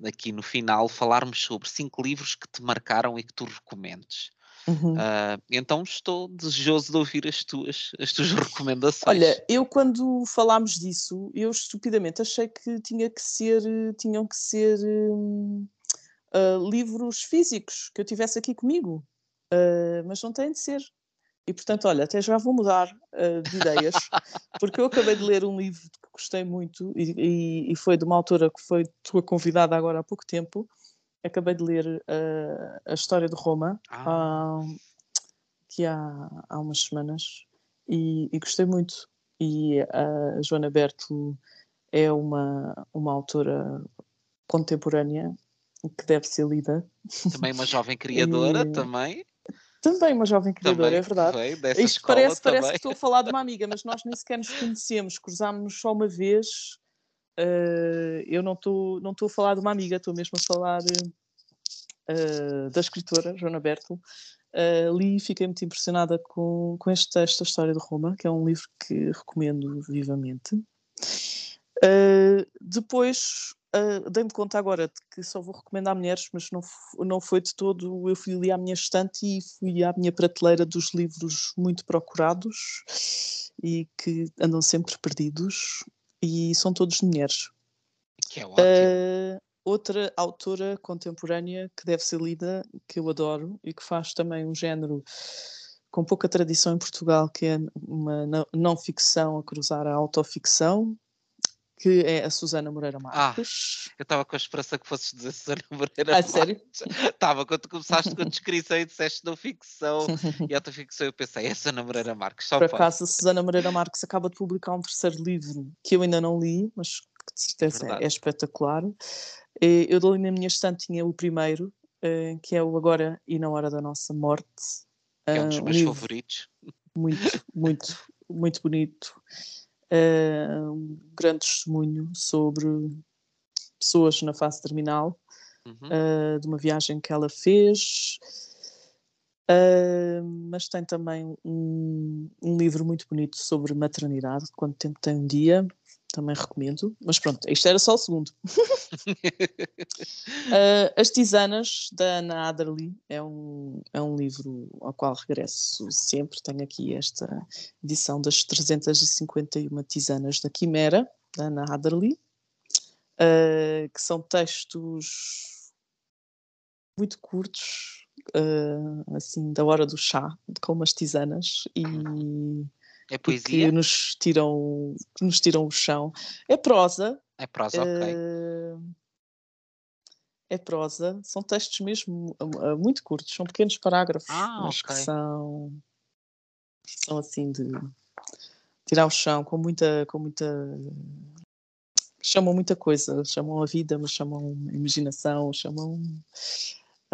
aqui no final falarmos sobre cinco livros que te marcaram e que tu recomendes. Uhum. Uh, então estou desejoso de ouvir as tuas, as tuas <laughs> recomendações. Olha, eu quando falámos disso, eu estupidamente achei que tinha que ser, tinham que ser uh, livros físicos que eu tivesse aqui comigo, uh, mas não tem de ser. E portanto, olha, até já vou mudar de ideias, <laughs> porque eu acabei de ler um livro que gostei muito e, e, e foi de uma autora que foi tua convidada agora há pouco tempo, acabei de ler uh, a história de Roma, ah. uh, que há, há umas semanas, e, e, gostei muito. E a Joana Berto é uma, uma autora contemporânea que deve ser lida. Também uma jovem <laughs> criadora, e... também. Também uma jovem criadora, também é verdade. Isto parece, parece que estou a falar de uma amiga, mas nós nem sequer nos conhecemos, cruzámos-nos só uma vez Uh, eu não estou não a falar de uma amiga, estou mesmo a falar uh, da escritora Joana Berto. Uh, li e fiquei muito impressionada com, com este texto, A História de Roma, que é um livro que recomendo vivamente. Depois uh, dei-me conta agora de que só vou recomendar mulheres, mas não, não foi de todo. Eu fui ali à minha estante e fui à minha prateleira dos livros muito procurados e que andam sempre perdidos e são todos mulheres. Que é ótimo. Uh, outra autora contemporânea que deve ser lida, que eu adoro e que faz também um género com pouca tradição em Portugal, que é uma não ficção a cruzar a autoficção, que é a Susana Moreira ah, Marques. Ah, eu estava com a esperança que fosses dizer Susana <laughs> Moreira ah, Marques. sério? Estava, quando tu começaste com a descrição e disseste não ficção e <laughs> autoficção, eu pensei, é Susana Moreira Marques. Só Por acaso, a Susana Moreira Marques acaba de publicar um terceiro livro que eu ainda não li, mas que de certeza é, é espetacular. Eu dou na minha estante tinha o primeiro, eh, que é o Agora e na Hora da Nossa Morte. Que é um dos meus favoritos. Muito, muito, muito bonito uh, um grande testemunho sobre pessoas na fase terminal, uhum. uh, de uma viagem que ela fez. Uh, mas tem também um, um, livro muito bonito sobre maternidade, Quanto Tempo Tem um Dia, também recomendo. Mas pronto, isto era só o segundo. uh, <laughs> As Tisanas, da Ana Adderley, é um, é um livro ao qual regresso sempre. Tenho aqui esta edição das 351 Tisanas da Quimera, da Ana Adderley, uh, que são textos muito curtos, uh, assim, da hora do chá, com umas tisanas e é poesia? Que nos tiram, que nos tiram o chão. É prosa. É prosa, ok. Uh, é prosa. São textos mesmo uh, muito curtos, são pequenos parágrafos, ah, mas okay. que são, são assim de tirar o chão com muita, com muita chamam muita coisa, chamam a vida, mas chamam a imaginação, chamam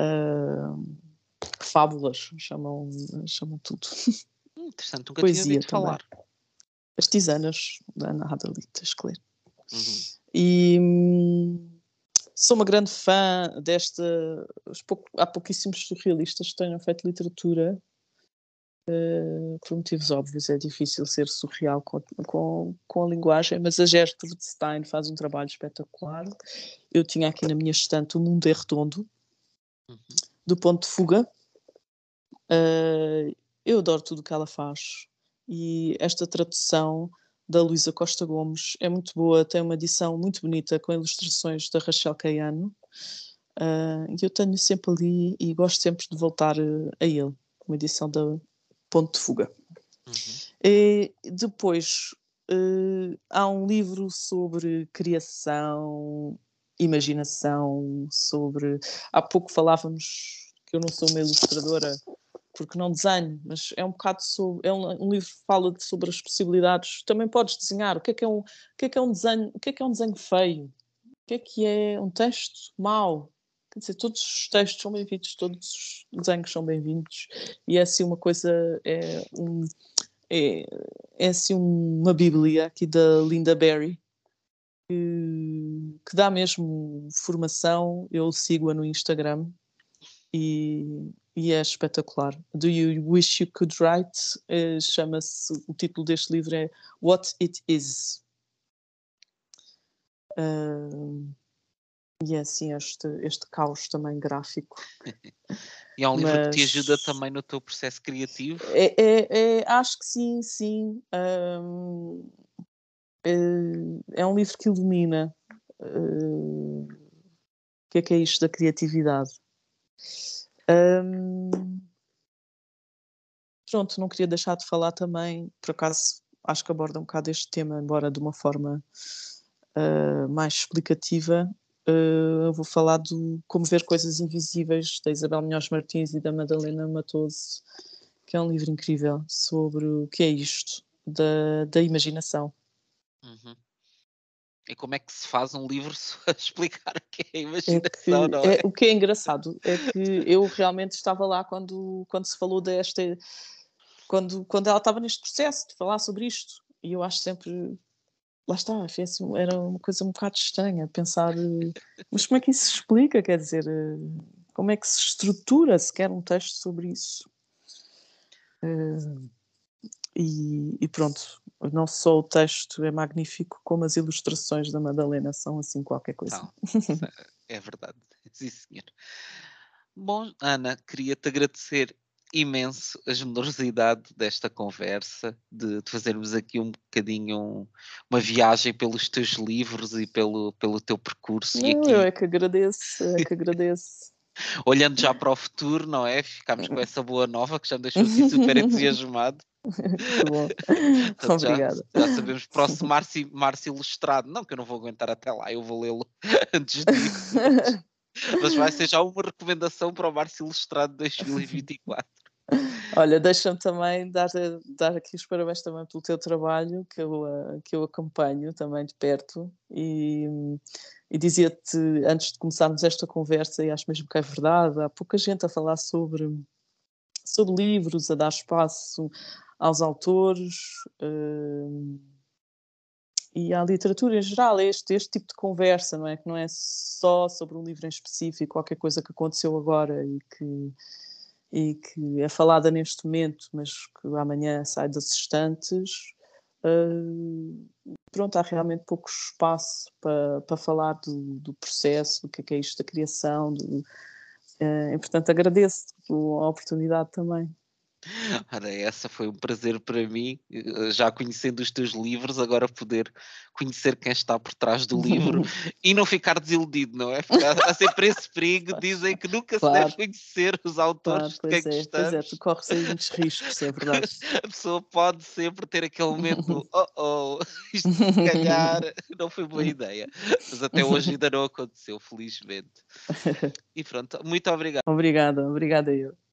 uh, fábulas, chamam, chamam tudo. <laughs> interessante, nunca Poesia tinha ouvido falar. As tisanas da Ana ler. Uhum. E hum, sou uma grande fã desta. Pouco, há pouquíssimos surrealistas que tenham feito literatura. Uh, por motivos óbvios, é difícil ser surreal com, com, com a linguagem, mas a Gertrude Stein faz um trabalho espetacular. Eu tinha aqui na minha estante O Mundo é Redondo, uhum. do Ponto de Fuga. Uh, eu adoro tudo o que ela faz e esta tradução da Luísa Costa Gomes é muito boa, tem uma edição muito bonita com ilustrações da Rachel Caiano uh, e eu tenho sempre ali e gosto sempre de voltar uh, a ele, uma edição da Ponto de Fuga. Uhum. E depois uh, há um livro sobre criação, imaginação, sobre. Há pouco falávamos que eu não sou uma ilustradora porque não desenho, mas é um bocado sobre, é um, um, livro que fala de, sobre as possibilidades. Também podes desenhar. O que é que é um, o que é que é um desenho? O que é que é um desenho feio? O que é que é um texto mau? Quer dizer, todos os textos são bem-vindos, todos os desenhos são bem-vindos. E é assim uma coisa, é, um, é, é assim uma bíblia aqui da Linda Berry, que, que dá mesmo formação. Eu sigo-a no Instagram e, e é espetacular. Do You Wish You Could Write? Eh, chama-se, o título deste livro é What It Is. Uh, e é assim este, este caos também gráfico. <laughs> e é um livro Mas... que te ajuda também no teu processo criativo? É, é, é acho que sim, sim. Um, é, é, um livro que ilumina. Uh, o que é que é isto da criatividade? Um, pronto, não queria deixar de falar também, por acaso acho que aborda um bocado este tema, embora de uma forma uh, mais explicativa. Uh, vou falar do Como Ver Coisas Invisíveis, da Isabel Minhoz Martins e da Madalena Matoso, que é um livro incrível sobre o que é isto da, da imaginação. Uhum. E como é que se faz um livro <laughs> a explicar o que é a imaginação, é que, não é? é? O que é engraçado é que eu realmente estava lá quando, quando se falou desta. Quando, quando ela estava neste processo de falar sobre isto. E eu acho sempre. Lá está, assim, era uma coisa um bocado estranha pensar. Mas como é que isso se explica? Quer dizer, como é que se estrutura sequer um texto sobre isso? Uh, e, e, pronto, não só o texto é magnífico, como as ilustrações da Madalena são assim qualquer coisa. Não, é verdade, sim senhor. Bom, Ana, queria-te agradecer imenso a generosidade desta conversa, de, de, fazermos aqui um bocadinho uma viagem pelos teus livros e pelo, pelo teu percurso. Não, aqui... Eu é que agradeço, é que <laughs> agradeço. <laughs> Olhando já para o futuro, não é? Ficámos com essa boa nova que já me deixou aqui super entusiasmado. Muito bom. <laughs> Obrigada. Já, já, sabemos, próximo Márcio, Márcio Ilustrado. Não, que eu não vou aguentar até lá, eu vou lê-lo <laughs> antes disso. Mas vai ser já uma recomendação para o Márcio Ilustrado 2024. Olha, deixa-me também dar, dar aqui os parabéns também pelo teu trabalho, que eu, uh, que eu acompanho também de perto, e, e dizia-te, antes de começarmos esta conversa, e acho mesmo que é verdade, há pouca gente a falar sobre, sobre livros, a dar espaço aos autores uh, e à literatura em geral, este, este tipo de conversa, não é? Que não é só sobre um livro em específico, qualquer coisa que aconteceu agora e que, e que é falada neste momento, mas que amanhã sai das estantes. Uh, pronto, há realmente pouco espaço para, para falar do, do processo, do que é, que é isto da criação, do, uh, e portanto agradeço a oportunidade também. Ora, essa foi um prazer para mim, eh, já conhecendo os teus livros, agora poder conhecer quem está por trás do livro <laughs> e não ficar desiludido, não é? Há, sempre esse perigo, dizem que nunca claro. se deve conhecer os autores claro, de quem é, gostamos. Pois é, tu corres aí muitos riscos, é verdade. <laughs> A pessoa pode sempre ter aquele momento, <laughs> oh oh, isto se calhar não foi boa ideia, mas até hoje ainda não aconteceu, felizmente. E pronto, muito obrigado. Obrigada, obrigada eu.